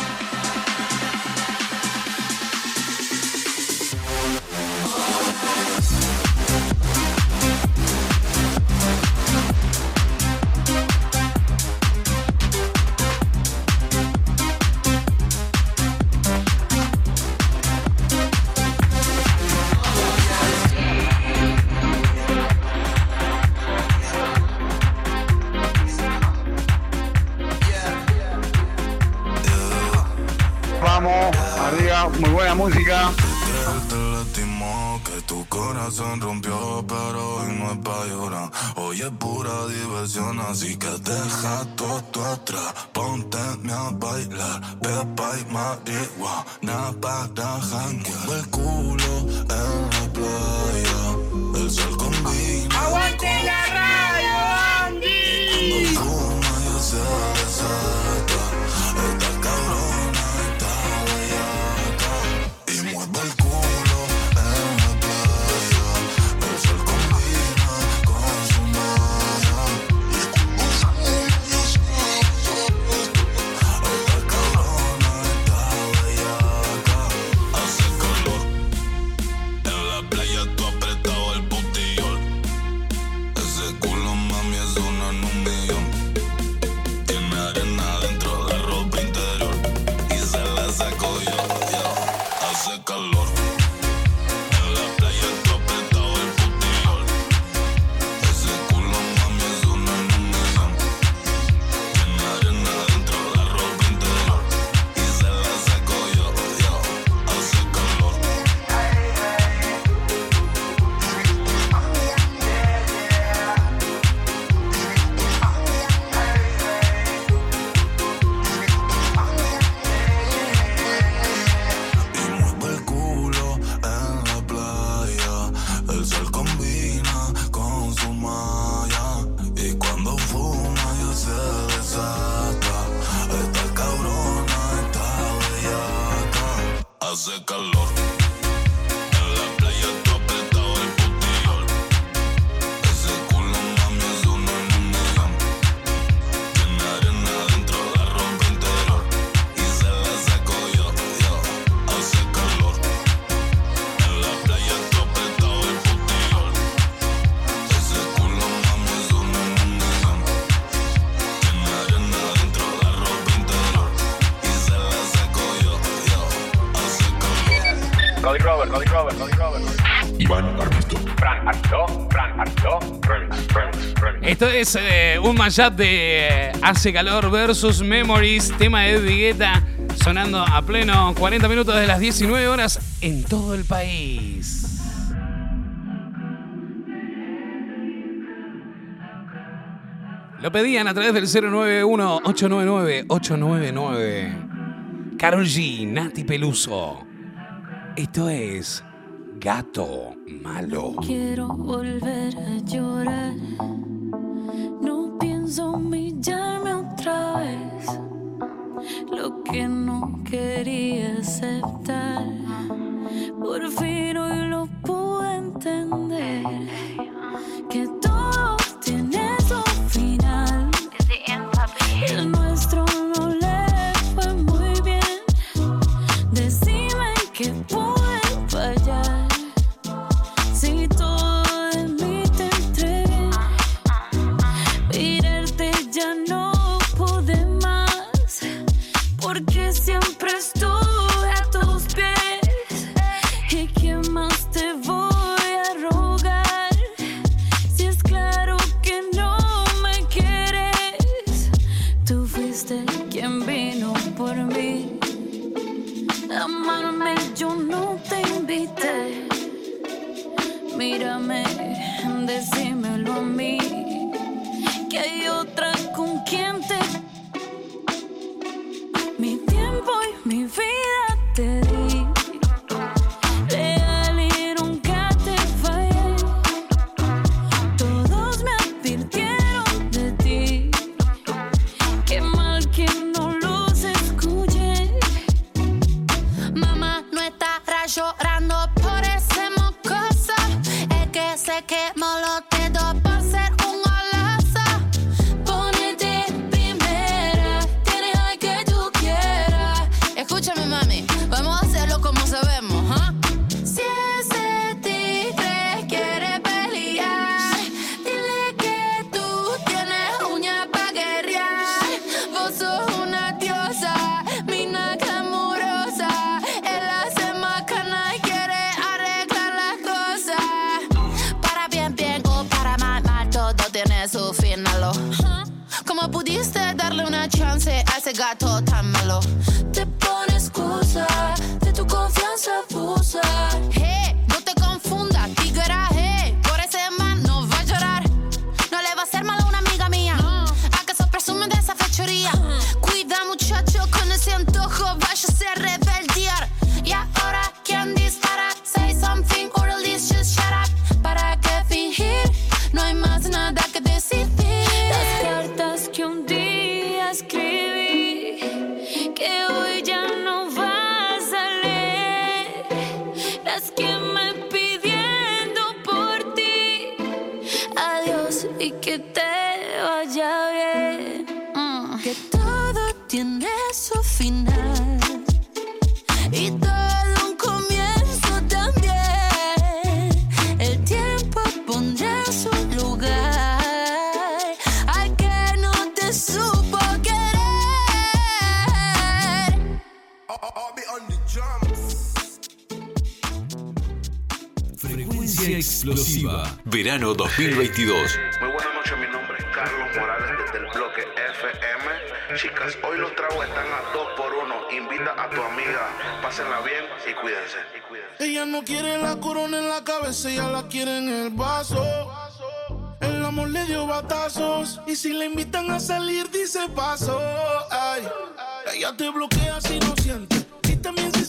muy buena música. Que tu corazón rompió, pero hoy no es pa' llorar. Hoy es pura diversión, así que deja todo atrás. Ponte a bailar, pepa y marihuana para janguear. El culo en la playa. un mashup eh, Hace Calor versus Memories, tema de Digueta, sonando a pleno 40 minutos de las 19 horas en todo el país. Lo pedían a través del 091-899-899. Carol G, Nati Peluso. Esto es Gato Malo. Quiero volver a llorar que no quería aceptar. Por fin hoy Verano 2022. Muy buenas noches, mi nombre es Carlos Morales desde el bloque FM. Chicas, hoy los tragos están a 2 por 1 Invita a tu amiga, pásenla bien y cuídense. Ella no quiere la corona en la cabeza, ella la quiere en el vaso. El amor le dio batazos. Y si le invitan a salir, dice paso. Ay, ella te bloquea si no siente. Y también si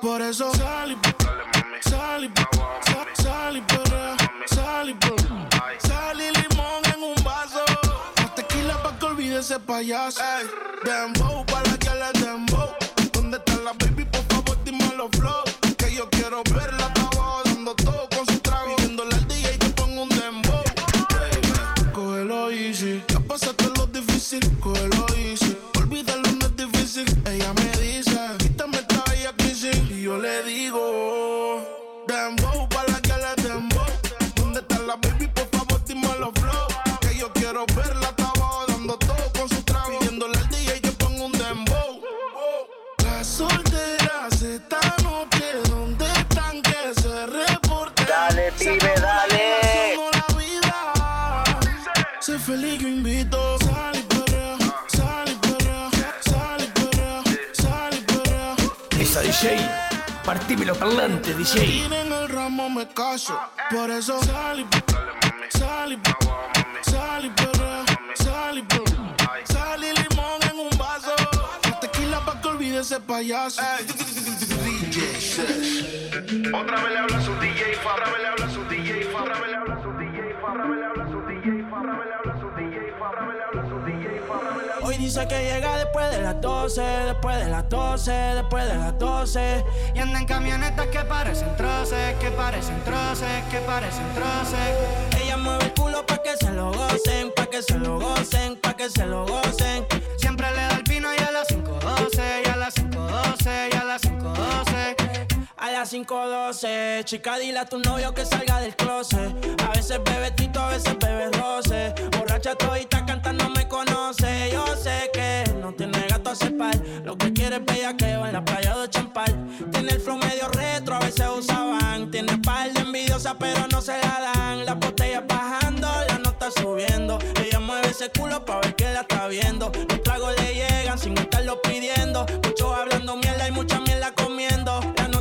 Por eso sal y sal y sal- y sal y. Sal y limón en un vaso. Más tequila pa' que olvide ese payaso. DJ, partímelo parlante, DJ. Tienen el ramo, me caso. Por eso sal y sal y sal y perrea, sal y perrea. Sal y limón en un vaso. Tequila pa' que olvide ese payaso. Otra vez le habla su DJ, fa, otra vez le habla su DJ, fa, otra vez le habla su DJ, fa, otra vez le habla su DJ, otra vez le habla dice que llega después de las 12, después de las 12, después de las 12. Y anda en camionetas que parecen troces, que parecen troces, que parecen troces. Ella mueve el culo pa' que se lo gocen, pa' que se lo gocen, pa' que se lo gocen. Siempre le las 5.12, chica, dile a tu novio que salga del closet. A veces bebe tito, a veces bebe roce. Borracha todita cantando me conoce. Yo sé que no tiene gato a cepar. Lo que quiere es bellaqueo en la playa de Champal. Tiene el flow medio retro, a veces usaban. Tiene par de envidiosas, pero no se la dan. Las botellas bajando, la nota subiendo. Ella mueve ese culo pa' ver que la está viendo. Los tragos le llegan sin estarlo pidiendo.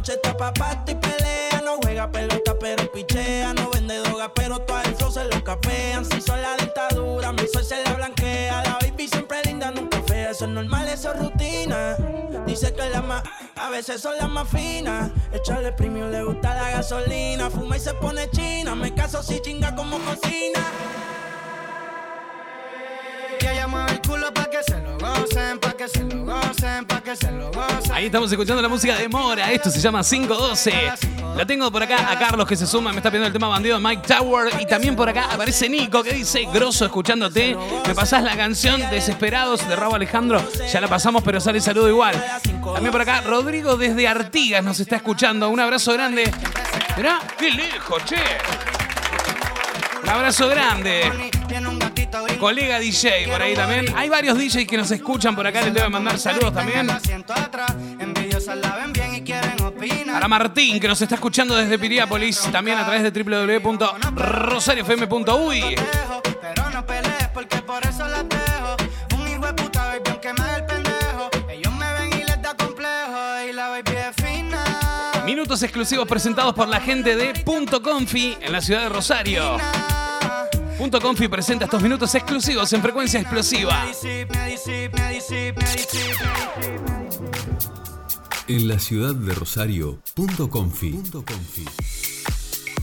Noche está pa' y pelea. No juega pelota, pero pichea. No vende droga, pero todo el flow se lo capean. Si son la dictadura, mi sol se la blanquea. La baby siempre linda, nunca fea. Eso es normal, eso es rutina. Dice que la más, a veces son las más finas. Echarle premio, le gusta la gasolina. Fuma y se pone china. Me caso si chinga como cocina. Ahí estamos escuchando la música de Mora. Esto se llama 512. La tengo por acá a Carlos que se suma. Me está pidiendo el tema bandido de Mike Tower. Y también por acá aparece Nico que dice: Grosso escuchándote. Me pasás la canción Desesperados de Raúl Alejandro. Ya la pasamos, pero sale saludo igual. También por acá Rodrigo desde Artigas nos está escuchando. Un abrazo grande Mirá, qué lejos, che. Un abrazo grande. Colega DJ por ahí también. Hay varios DJs que nos escuchan por acá. Les debo mandar saludos también. A la Martín, que nos está escuchando desde Piriápolis, también a través de www.rosariofm.uy. Pero no pelees porque por eso las Minutos exclusivos presentados por la gente de Punto Confi en la ciudad de Rosario. Punto Confi presenta estos minutos exclusivos en frecuencia explosiva. En la ciudad de Rosario, Punto Confi.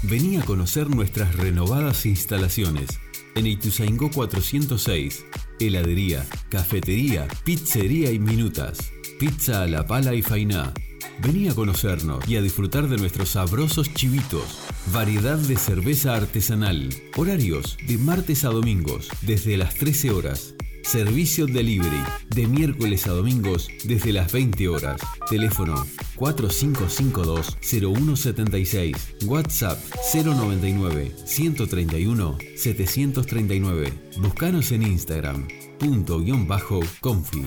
Vení a conocer nuestras renovadas instalaciones en Ituzaingó 406. Heladería, cafetería, pizzería y minutas. Pizza a la pala y fainá. Vení a conocernos y a disfrutar de nuestros sabrosos chivitos. Variedad de cerveza artesanal. Horarios de martes a domingos desde las 13 horas. Servicio delivery de miércoles a domingos desde las 20 horas. Teléfono 4552-0176. WhatsApp 099-131-739. Búscanos en Instagram. Punto guion bajo confi.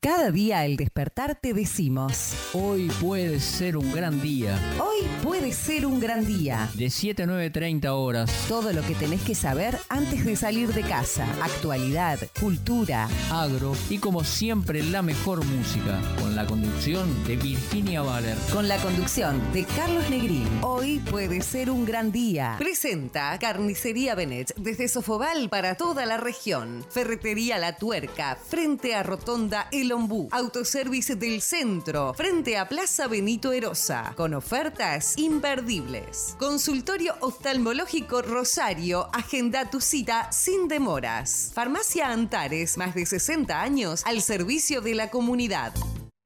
Cada día al despertar te decimos, Hoy puede ser un gran día. hoy puede ser un gran día. De 7 a 9.30 horas. Todo lo que tenés que saber antes de salir de casa. Actualidad, cultura. Agro y como siempre la mejor música. Con la conducción de Virginia Valer. Con la conducción de Carlos Negrín. Hoy puede ser un gran día. Presenta Carnicería Benet desde Sofobal para toda la región. Ferretería La Tuerca frente a Rotonda El Ombú. Autoservice del Centro frente a Plaza Benito Erosa. Con ofertas imperdibles. Consultorio oftalmológico Rosario. Agenda tu cita sin demoras. Farmacia Antares, más de 60 años al servicio de la comunidad.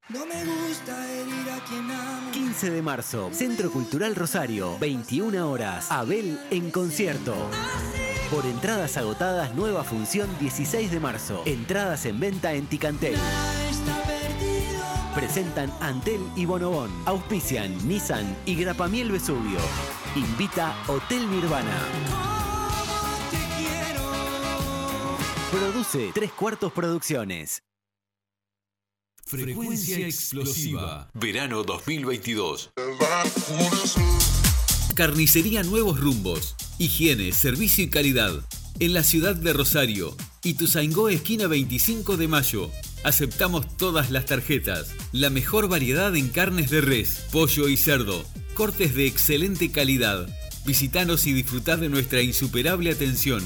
No me gusta herir a quien amo. 15 de marzo, Centro Cultural Rosario, 21 horas. Abel en concierto. Por entradas agotadas, nueva función 16 de marzo. Entradas en venta en Ticantel. Presentan Antel y Bonobón. Auspician Nissan y Grapamiel Vesubio. Invita Hotel Nirvana. Produce Tres Cuartos Producciones. Frecuencia explosiva. Verano 2022. Carnicería Nuevos Rumbos. Higiene, servicio y calidad. En la ciudad de Rosario. Ituzaingó, esquina 25 de mayo. Aceptamos todas las tarjetas. La mejor variedad en carnes de res, pollo y cerdo. Cortes de excelente calidad. Visitanos y disfrutad de nuestra insuperable atención.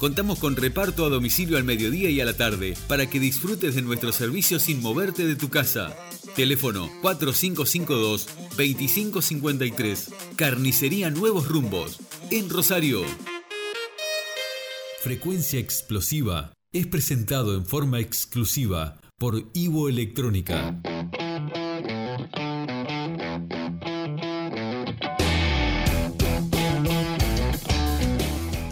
Contamos con reparto a domicilio al mediodía y a la tarde para que disfrutes de nuestro servicio sin moverte de tu casa. Teléfono 4552-2553. Carnicería Nuevos Rumbos. En Rosario. Frecuencia Explosiva es presentado en forma exclusiva por Ivo Electrónica.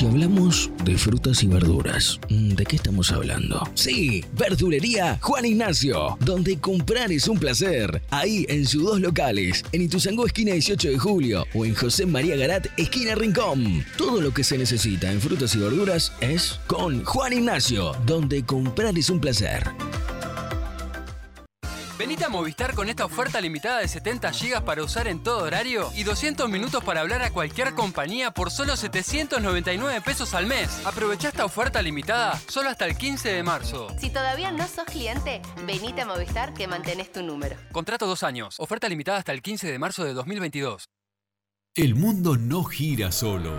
Si hablamos de frutas y verduras, mm, ¿de qué estamos hablando? Sí, Verdulería Juan Ignacio, donde comprar es un placer. Ahí en sus dos locales, en Ituzangó esquina 18 de julio o en José María Garat esquina Rincón. Todo lo que se necesita en frutas y verduras es con Juan Ignacio, donde comprar es un placer. Venite a Movistar con esta oferta limitada de 70 GB para usar en todo horario y 200 minutos para hablar a cualquier compañía por solo 799 pesos al mes. Aprovecha esta oferta limitada solo hasta el 15 de marzo. Si todavía no sos cliente, venite a Movistar que mantenés tu número. Contrato dos años. Oferta limitada hasta el 15 de marzo de 2022. El mundo no gira solo.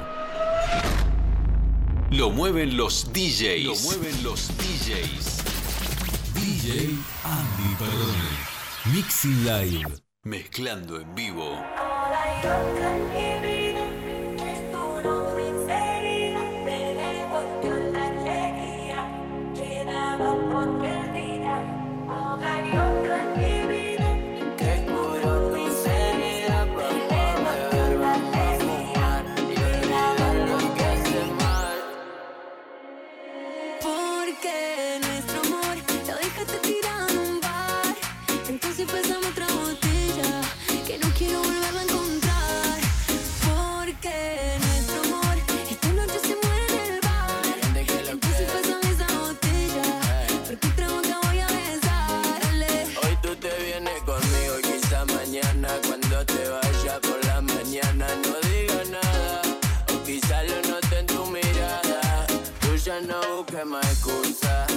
Lo mueven los DJs. Lo mueven los DJs. DJ Andy Perrone. Mixing Live. Mezclando en vivo. Que ya no busques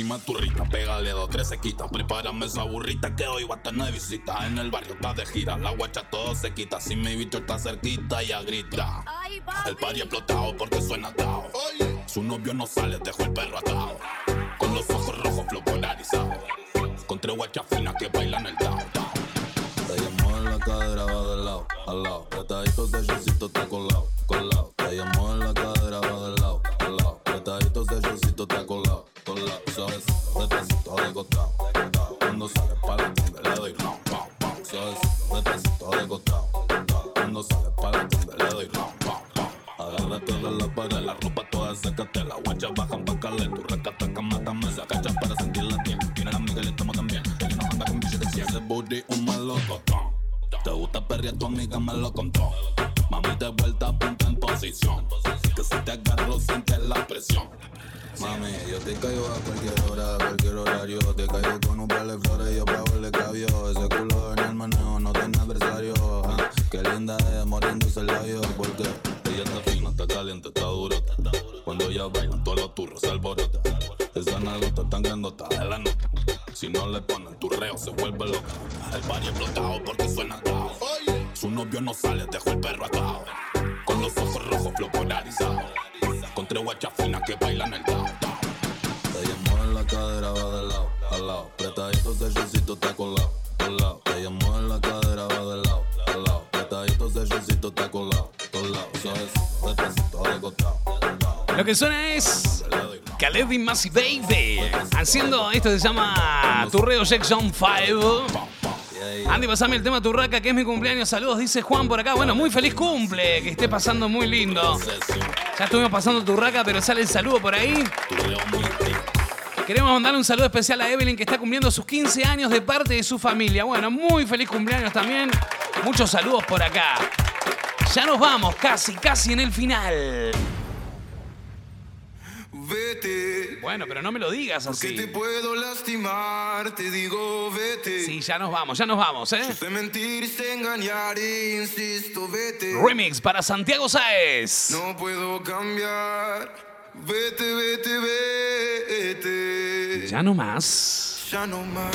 Ponte rochima tu rita, pégale dos, tres sequitas. Prepárame esa burrita que hoy va a tener visita. En el barrio está de gira, la guacha todo se quita. Si mi bicho está cerquita, ya grita. El party explotado porque suena tao. Su novio no sale, dejó el perro atado. Con los ojos rojos, flow polarizado. Con tres guachas finas que bailan el tao, tao. Te llamó en la cadera, va de lado, al lado. Retadito ese shortcito está colado. Caliente, está dura. Cuando ella baila, todos los turros se alborota. Esa nalgota tan grandota de la nota. Si no le ponen tu reo, se vuelve loca. El party explotado porque suena atado. Su novio no sale, dejó el perro atado. Con los ojos rojos, flow polarizado. Con tres guachas finas que bailan el tao, llamó en la cadera, va de lado, al lado. Apretadito ese shortcito está colado, colado. Te llamó en la cadera, va de lado, al lado. Apretadito ese Lo que suena es Khaled y Baby haciendo esto se llama Turreo Jackson 5. Andy, pasame el tema Turraca, que es mi cumpleaños. Saludos, dice Juan por acá. Bueno, muy feliz cumple, que esté pasando muy lindo. Ya estuvimos pasando Turraca, pero sale el saludo por ahí. Queremos mandarle un saludo especial a Evelyn, que está cumpliendo sus 15 años de parte de su familia. Bueno, muy feliz cumpleaños también. Muchos saludos por acá. Ya nos vamos, casi, casi en el final. Vete. Bueno, pero no me lo digas Porque así. te puedo lastimar, te digo vete. Sí, ya nos vamos, ya nos vamos, ¿eh? Sé mentir, sé engañar, insisto, vete. Remix para Santiago Sáez. No puedo cambiar. Vete, vete, vete. Ya no más. Ya no más.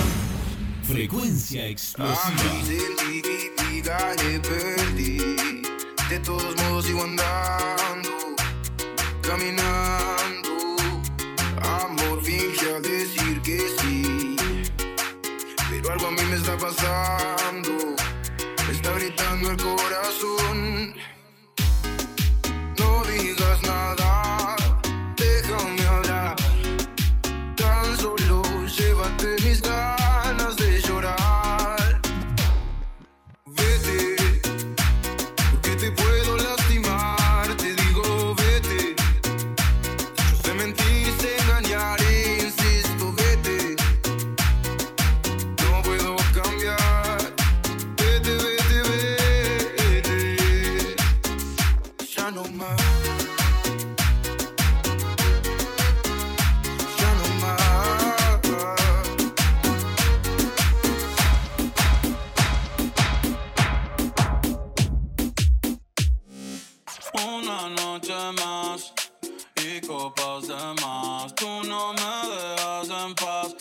Frecuencia explosiva. Sentí perdí. De todos modos sigo andando, caminando. Amor finge al decir que sí. Pero algo a mí me está pasando. Me está gritando el corazón. No digas nada, copas más. Tú no me dejas en paz,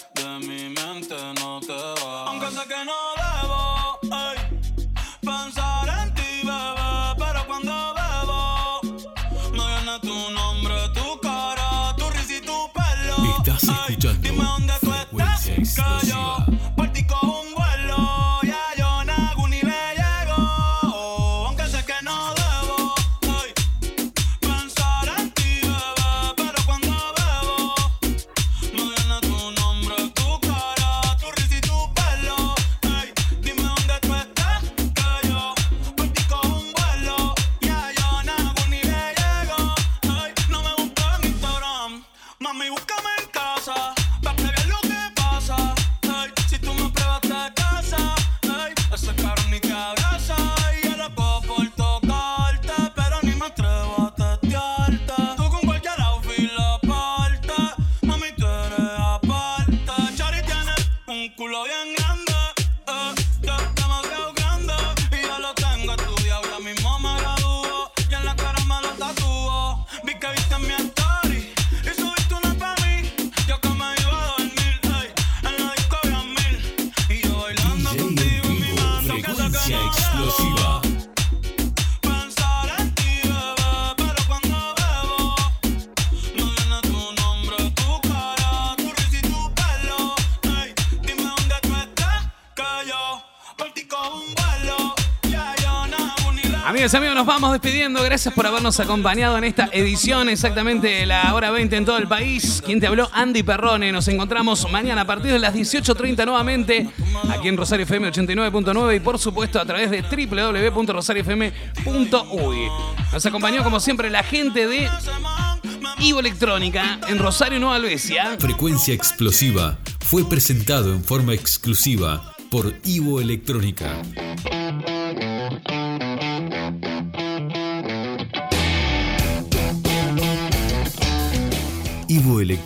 despidiendo. Gracias por habernos acompañado en esta edición, exactamente la hora 20 en todo el país. Quien te habló, Andy Perrone. Nos encontramos mañana a partir de las 18.30 nuevamente aquí en Rosario FM 89.9 y por supuesto a través de www.rosariofm.uy. Nos acompañó como siempre la gente de Ivo Electrónica en Rosario Nueva Albesia. Frecuencia explosiva fue presentado en forma exclusiva por Ivo Electrónica.